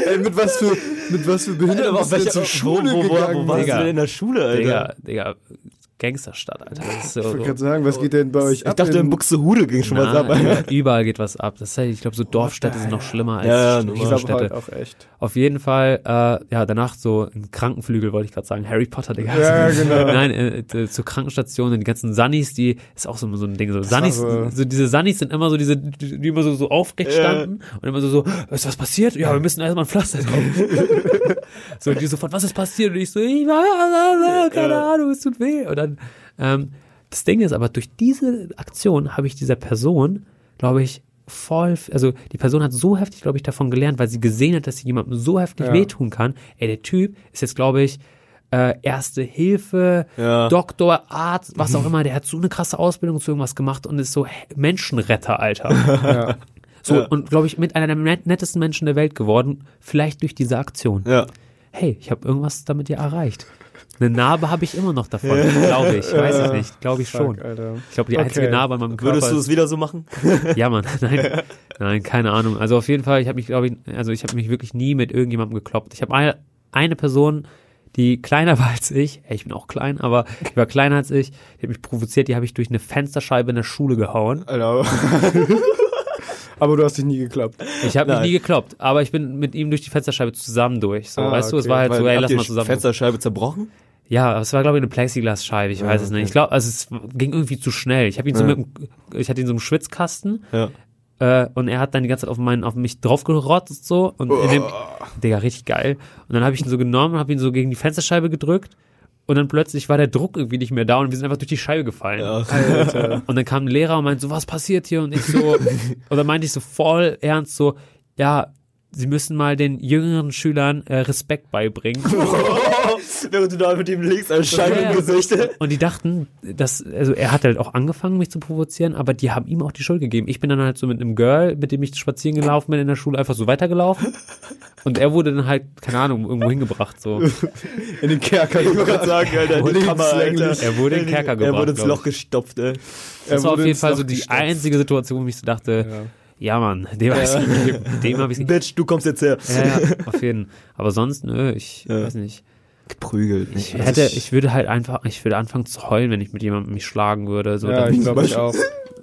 Ey, mit was für, mit was für Behinderten Alter, bist du zur Schule wo, wo, wo, gegangen? wo warst du denn in der Schule, Alter? Digga, Digga, Gangsterstadt, Alter. Das ist so, Ich wollte gerade sagen, was geht denn bei euch Ich ab? dachte, in Buxtehude ging schon was ab, Alter. [laughs] überall geht was ab. Das ist halt, ich glaube, so Dorfstädte sind noch schlimmer als Ja, ja, ich Städte. halt auch echt. Auf jeden Fall, äh, ja, danach so ein Krankenflügel, wollte ich gerade sagen, Harry Potter, Digga. Ja, genau. [laughs] Nein, äh, äh, zur Krankenstation, die ganzen Sunnies, die, ist auch so, so ein Ding, so Sunnies, so- so diese Sunnies sind immer so diese, die die immer so, so aufrecht standen und immer so, so, was ist was passiert? Ja, wir müssen erstmal ein Pflaster drauf. [laughs] so, und die sofort, was ist passiert? Und ich so, ich war, keine Ahnung, es tut weh. Und dann, ähm, das Ding ist aber, durch diese Aktion habe ich dieser Person, glaube ich, voll, also die Person hat so heftig, glaube ich, davon gelernt, weil sie gesehen hat, dass sie jemandem so heftig Ja. wehtun kann. Ey, der Typ ist jetzt, glaube ich, äh, Erste Hilfe, Ja. Doktor, Arzt, was auch immer, der hat so eine krasse Ausbildung zu irgendwas gemacht und ist so He- Menschenretter, Alter. [laughs] Ja. So, Ja. und glaube ich, mit einer der net- nettesten Menschen der Welt geworden, vielleicht durch diese Aktion. Ja. Hey, ich habe irgendwas damit ja erreicht. Eine Narbe habe ich immer noch davon, glaube ich. Weiß ich nicht, glaube ich schon. Ich glaube, die einzige Okay. Narbe an meinem Körper Würdest du es wieder so machen? [laughs] ja, Mann, nein, nein, keine Ahnung. Also auf jeden Fall, ich habe mich, glaube ich, also ich habe mich wirklich nie mit irgendjemandem gekloppt. Ich habe eine, eine Person, die kleiner [laughs] war als ich, ey, ich bin auch klein, aber die war kleiner als ich, die hat mich provoziert, die habe ich durch eine Fensterscheibe in der Schule gehauen. Alter. [laughs] Aber du hast dich nie geklappt. Ich habe mich nie gekloppt, aber ich bin mit ihm durch die Fensterscheibe zusammen durch. So, Ah, weißt du, es okay. war halt so, Weil, ey, habt lass mal zusammen. Fensterscheibe zerbrochen? Ja, aber es war, glaube ich, eine Plexiglasscheibe, ich weiß es nicht. Ich glaube, also es ging irgendwie zu schnell. Ich habe ihn so Ja. mit, ich hatte ihn so im Schwitzkasten Ja. äh, und er hat dann die ganze Zeit auf, meinen, auf mich draufgerotzt so und in dem, Digga, richtig geil. Und dann habe ich ihn so genommen, habe ihn so gegen die Fensterscheibe gedrückt und dann plötzlich war der Druck irgendwie nicht mehr da und wir sind einfach durch die Scheibe gefallen. Ja. Und dann kam ein Lehrer und meinte so, was passiert hier? Und ich so, und dann meinte ich so voll ernst so, ja, Sie müssen mal den jüngeren Schülern äh, Respekt beibringen. [laughs] [laughs] Während du da mit ihm liegst, als Schein Ja. im Gesicht. Und die dachten, dass, also er hat halt auch angefangen, mich zu provozieren, aber die haben ihm auch die Schuld gegeben. Ich bin dann halt so mit einem Girl, mit dem ich spazieren gelaufen bin in der Schule, einfach so weitergelaufen. Und er wurde dann halt, keine Ahnung, irgendwo hingebracht, so. [laughs] In den Kerker. Ich wollte gerade sagen, Alter, die Kammer, Alter. Er wurde in den Kerker gebracht. Er wurde ins Loch gestopft, ey. Das war auf wurde jeden Fall Loch so die gestopft. einzige Situation, wo ich so dachte, ja, Mann, dem habe ich gegeben. Dem habe ich Bitch, du kommst jetzt her. Ja, ja, auf jeden Fall. Aber sonst, nö, ich weiß nicht. Geprügelt. Ich hätte, ich würde halt einfach, ich würde anfangen zu heulen, wenn ich mit jemandem mich schlagen würde. So, Ja, dann, ich glaube ich auch.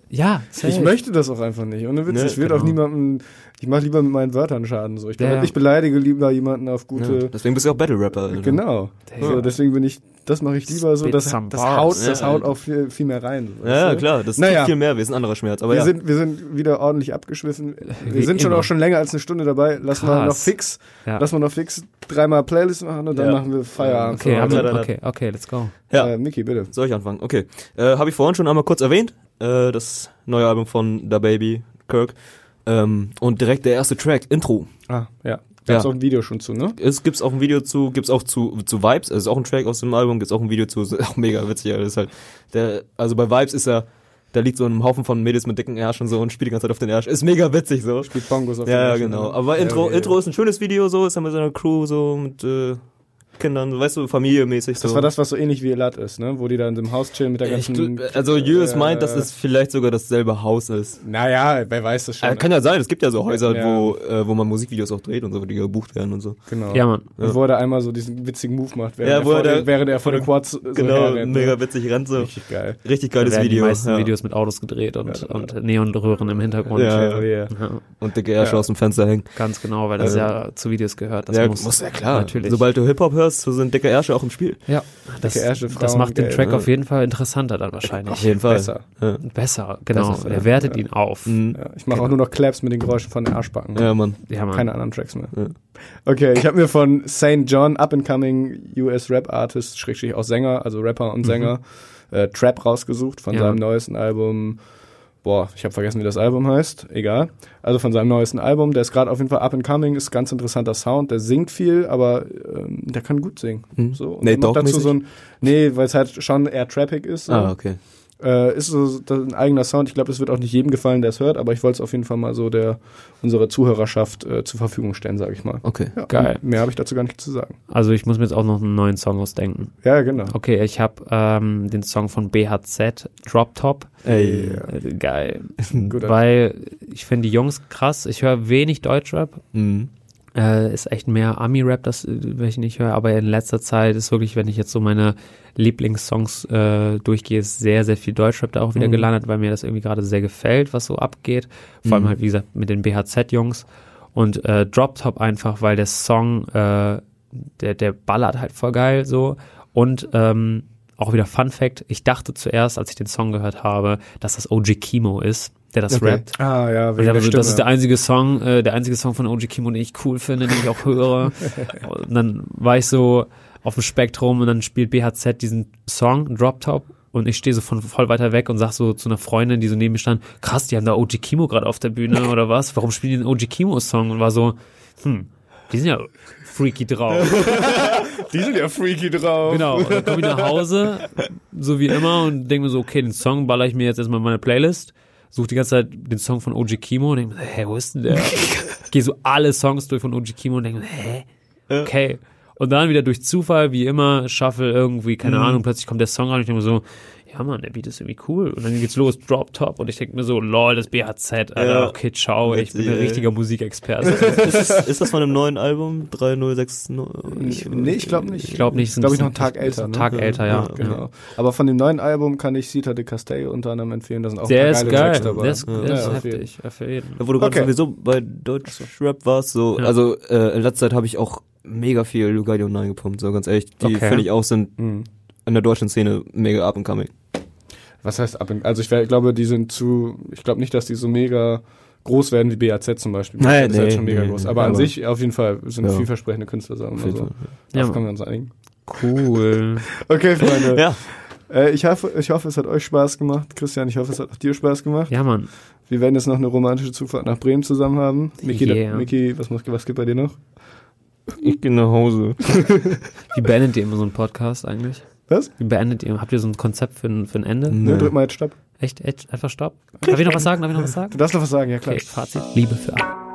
Ja safe. Ich möchte das auch einfach nicht. Ohne Witz, Ne, ich will genau. auch niemandem, ich mache lieber mit meinen Wörtern Schaden. So. Ich, Ja, ja. ich beleidige lieber jemanden auf gute. Ja, deswegen bist du auch Battle-Rapper. Alter. Genau. So, deswegen bin ich, das mache ich lieber so. Das, das haut, das haut auch viel, viel mehr rein. so, Ja, klar, das Naja. tut viel mehr, wir sind ein anderer Schmerz. Aber Wir, ja. sind, wir sind wieder ordentlich abgeschwiffen. Wir Wie sind schon immer. auch schon länger als eine Stunde dabei. Lass mal noch fix, Ja. lass mal noch fix dreimal Playlist machen und dann Ja. machen wir Feierabend. Okay, wir, okay, okay, let's go. Ja. Äh, Miki, bitte. Soll ich anfangen? Okay. Äh, Habe ich vorhin schon einmal kurz erwähnt. Äh, das neue Album von Da Baby, Kirk. Ähm, und direkt der erste Track, Intro. Ah, ja. Gab's Ja. auch ein Video schon zu, ne? Es gibt's auch ein Video zu, gibt's auch zu, zu Vibes, es ist auch ein Track aus dem Album, gibt's auch ein Video zu, ist auch mega witzig, Alter. ist halt, der, also bei Vibes ist er, da liegt so ein Haufen von Mädels mit dicken Ärsch und so und spielt die ganze Zeit auf den Ärsch. Ist mega witzig so. Spielt Bongos auf Ja, ja, den Menschen, genau. ne? Aber Ja, Intro, okay. Intro ist ein schönes Video, so, ist er mit seiner Crew, so, mit, äh, Kindern, weißt du, familiemäßig, so. Das war das, was so ähnlich wie Elat ist, ne? Wo die da in dem Haus chillen mit der Ich, ganzen. gl- also Julius äh, meint, dass es vielleicht sogar dasselbe Haus ist. Naja, wer weiß das schon. Äh, kann ja sein, es gibt ja so Häuser, Ja. wo, äh, wo man Musikvideos auch dreht und so, die gebucht werden und so. genau. Ja, Mann. Und wo er da einmal so diesen witzigen Move macht, während, Ja, er, wo vor er da- den, während er vor den Quads so genau, herrennt, ne? mega witzig rennt so. Richtig geil. Richtig Da geiles werden Video. die meisten ja. Videos mit Autos gedreht und, und Neonröhren im Hintergrund. Ja. Ja, Und dicke Ärsche Ja. aus dem Fenster hängen. ganz genau, weil das ja zu Videos gehört. Das ja, muss, muss ja klar. Natürlich. Sobald du Hip-Hop hörst, so sind dicke Ärsche auch im Spiel. ja, das, das macht den Track ne? auf jeden Fall interessanter dann wahrscheinlich. Auf jeden Fall. Besser. Ja, Besser, genau. Besser, er ja. wertet ihn auf. Mhm. Ja, ich mache auch nur noch Claps mit den Geräuschen von den Arschbacken. ja Mann. Ja, Mann. Keine anderen Tracks mehr. Ja. Okay, ich habe mir von St. John, up-and-coming US Rap Artist, Schrägstrich auch Sänger, also Rapper und Sänger, äh, Trap rausgesucht von Ja. seinem neuesten Album. Boah, ich habe vergessen, wie das Album heißt. Egal. Also von seinem neuesten Album. Der ist gerade auf jeden Fall up-and-coming, ist ganz interessanter Sound. Der singt viel, aber ähm, der kann gut singen. Mhm. So. Und er macht dazu so ein, nee, weil es halt schon eher trappig ist. So. Ah, okay. Äh, ist so das ist ein eigener Sound. Ich glaube, das wird auch nicht jedem gefallen, der es hört, aber ich wollte es auf jeden Fall mal so der unserer Zuhörerschaft äh, zur Verfügung stellen, sage ich mal. Okay. Ja, Geil. Mehr habe ich dazu gar nicht zu sagen. Also ich muss mir jetzt auch noch einen neuen Song ausdenken. Ja, genau. Okay, ich habe ähm, den Song von BHZ, Drop Top. Ey. Äh, Geil. [laughs] Weil ich finde die Jungs krass. Ich höre wenig Deutschrap. Mhm. Äh, ist echt mehr Ami-Rap, das äh, wenn ich nicht höre. Aber in letzter Zeit ist wirklich, wenn ich jetzt so meine Lieblingssongs äh, durchgehe, ist sehr, sehr viel Deutschrap da auch wieder Mhm. gelandet, weil mir das irgendwie gerade sehr gefällt, was so abgeht. Vor allem Mhm. halt, wie gesagt, mit den BHZ-Jungs. Und äh, Drop Top einfach, weil der Song, äh, der, der ballert halt voll geil so. Und ähm, auch wieder Fun Fact, ich dachte zuerst, als ich den Song gehört habe, dass das OG Kimo ist, der das Okay. rappt. Ah, ja, wegen dachte der so, Stimme. das ist der einzige Song, äh, der einzige Song von OG Kimo, den ich cool finde, den ich auch höre. [laughs] und dann war ich so auf dem Spektrum und dann spielt BHZ diesen Song, Drop Top, und ich stehe so von voll weiter weg und sag so zu einer Freundin, die so neben mir stand, krass, die haben da OG Kimo gerade auf der Bühne oder was? Warum spielen die den OG Kimo Song? Und war so, hm, die sind ja freaky drauf. [laughs] Die sind ja freaky drauf. Genau, und dann komme ich nach Hause, so wie immer, und denke mir so, okay, den Song baller ich mir jetzt erstmal in meine Playlist, suche die ganze Zeit den Song von OG Kimo und denke mir, hä, wo ist denn der? [laughs] Gehe so alle Songs durch von OG Kimo und denke mir, hä? Okay. Und dann wieder durch Zufall, wie immer, shuffle irgendwie, keine Ahnung, plötzlich kommt der Song rein und ich denke mir so, ja Mann, der Beat ist irgendwie cool. Und dann geht's los, Drop Top. Und ich denke mir so, lol, das BHZ, Alter, Ja. okay, ciao, ich bin ein richtiger Musikexperte. ist, das, ist das von einem neuen Album? 3069? Ich, nee, ich glaube nicht. Ich glaube nicht, Ich glaube ich noch einen Tag ist älter. ein Ne? Tag älter, ja. Genau. Aber von dem neuen Album kann ich Cita de Castello unter anderem empfehlen. Da sind auch Der ein ist geil, Tracks dabei. der ist, der Ja, ist auf jeden. heftig, auf jeden. Ja, wo du gerade Okay. sowieso bei Deutschrap warst, so, Ja. also äh, in letzter Zeit habe ich auch mega viel Lugardi und Nein gepumpt, so ganz ehrlich. Die Okay. finde ich auch sind Mhm. in der deutschen Szene mega up and coming. Was heißt ab? Also ich wär- glaube, die sind zu. Ich glaube nicht, dass die so mega groß werden wie BAZ zum Beispiel. Nein, BAZ ist halt nee, schon mega nee, groß. nee. Aber, an Aber- sich auf jeden Fall sind Ja. vielversprechende Künstler, sagen wir mal so. Darauf Ja. können wir uns einigen. Cool. [laughs] Okay, Freunde. Ja. Äh, ich, hoffe, ich hoffe, es hat euch Spaß gemacht. Christian, ich hoffe, es hat auch dir Spaß gemacht. Ja, Mann. Wir werden jetzt noch eine romantische Zugfahrt nach Bremen zusammen haben. Miki, Yeah. Miki was, macht- was geht bei dir noch? Ich gehe nach Hause. [laughs] Wie beendet ihr immer so einen Podcast eigentlich? Was? Wie beendet ihr? Habt ihr so ein Konzept für ein, für ein Ende? Ne, drück mal jetzt Stopp. Echt, echt? Einfach Stopp? Darf ich noch was sagen? Darf ich noch was sagen? Du darfst noch was sagen, ja klar. Okay, Fazit. Liebe für alle.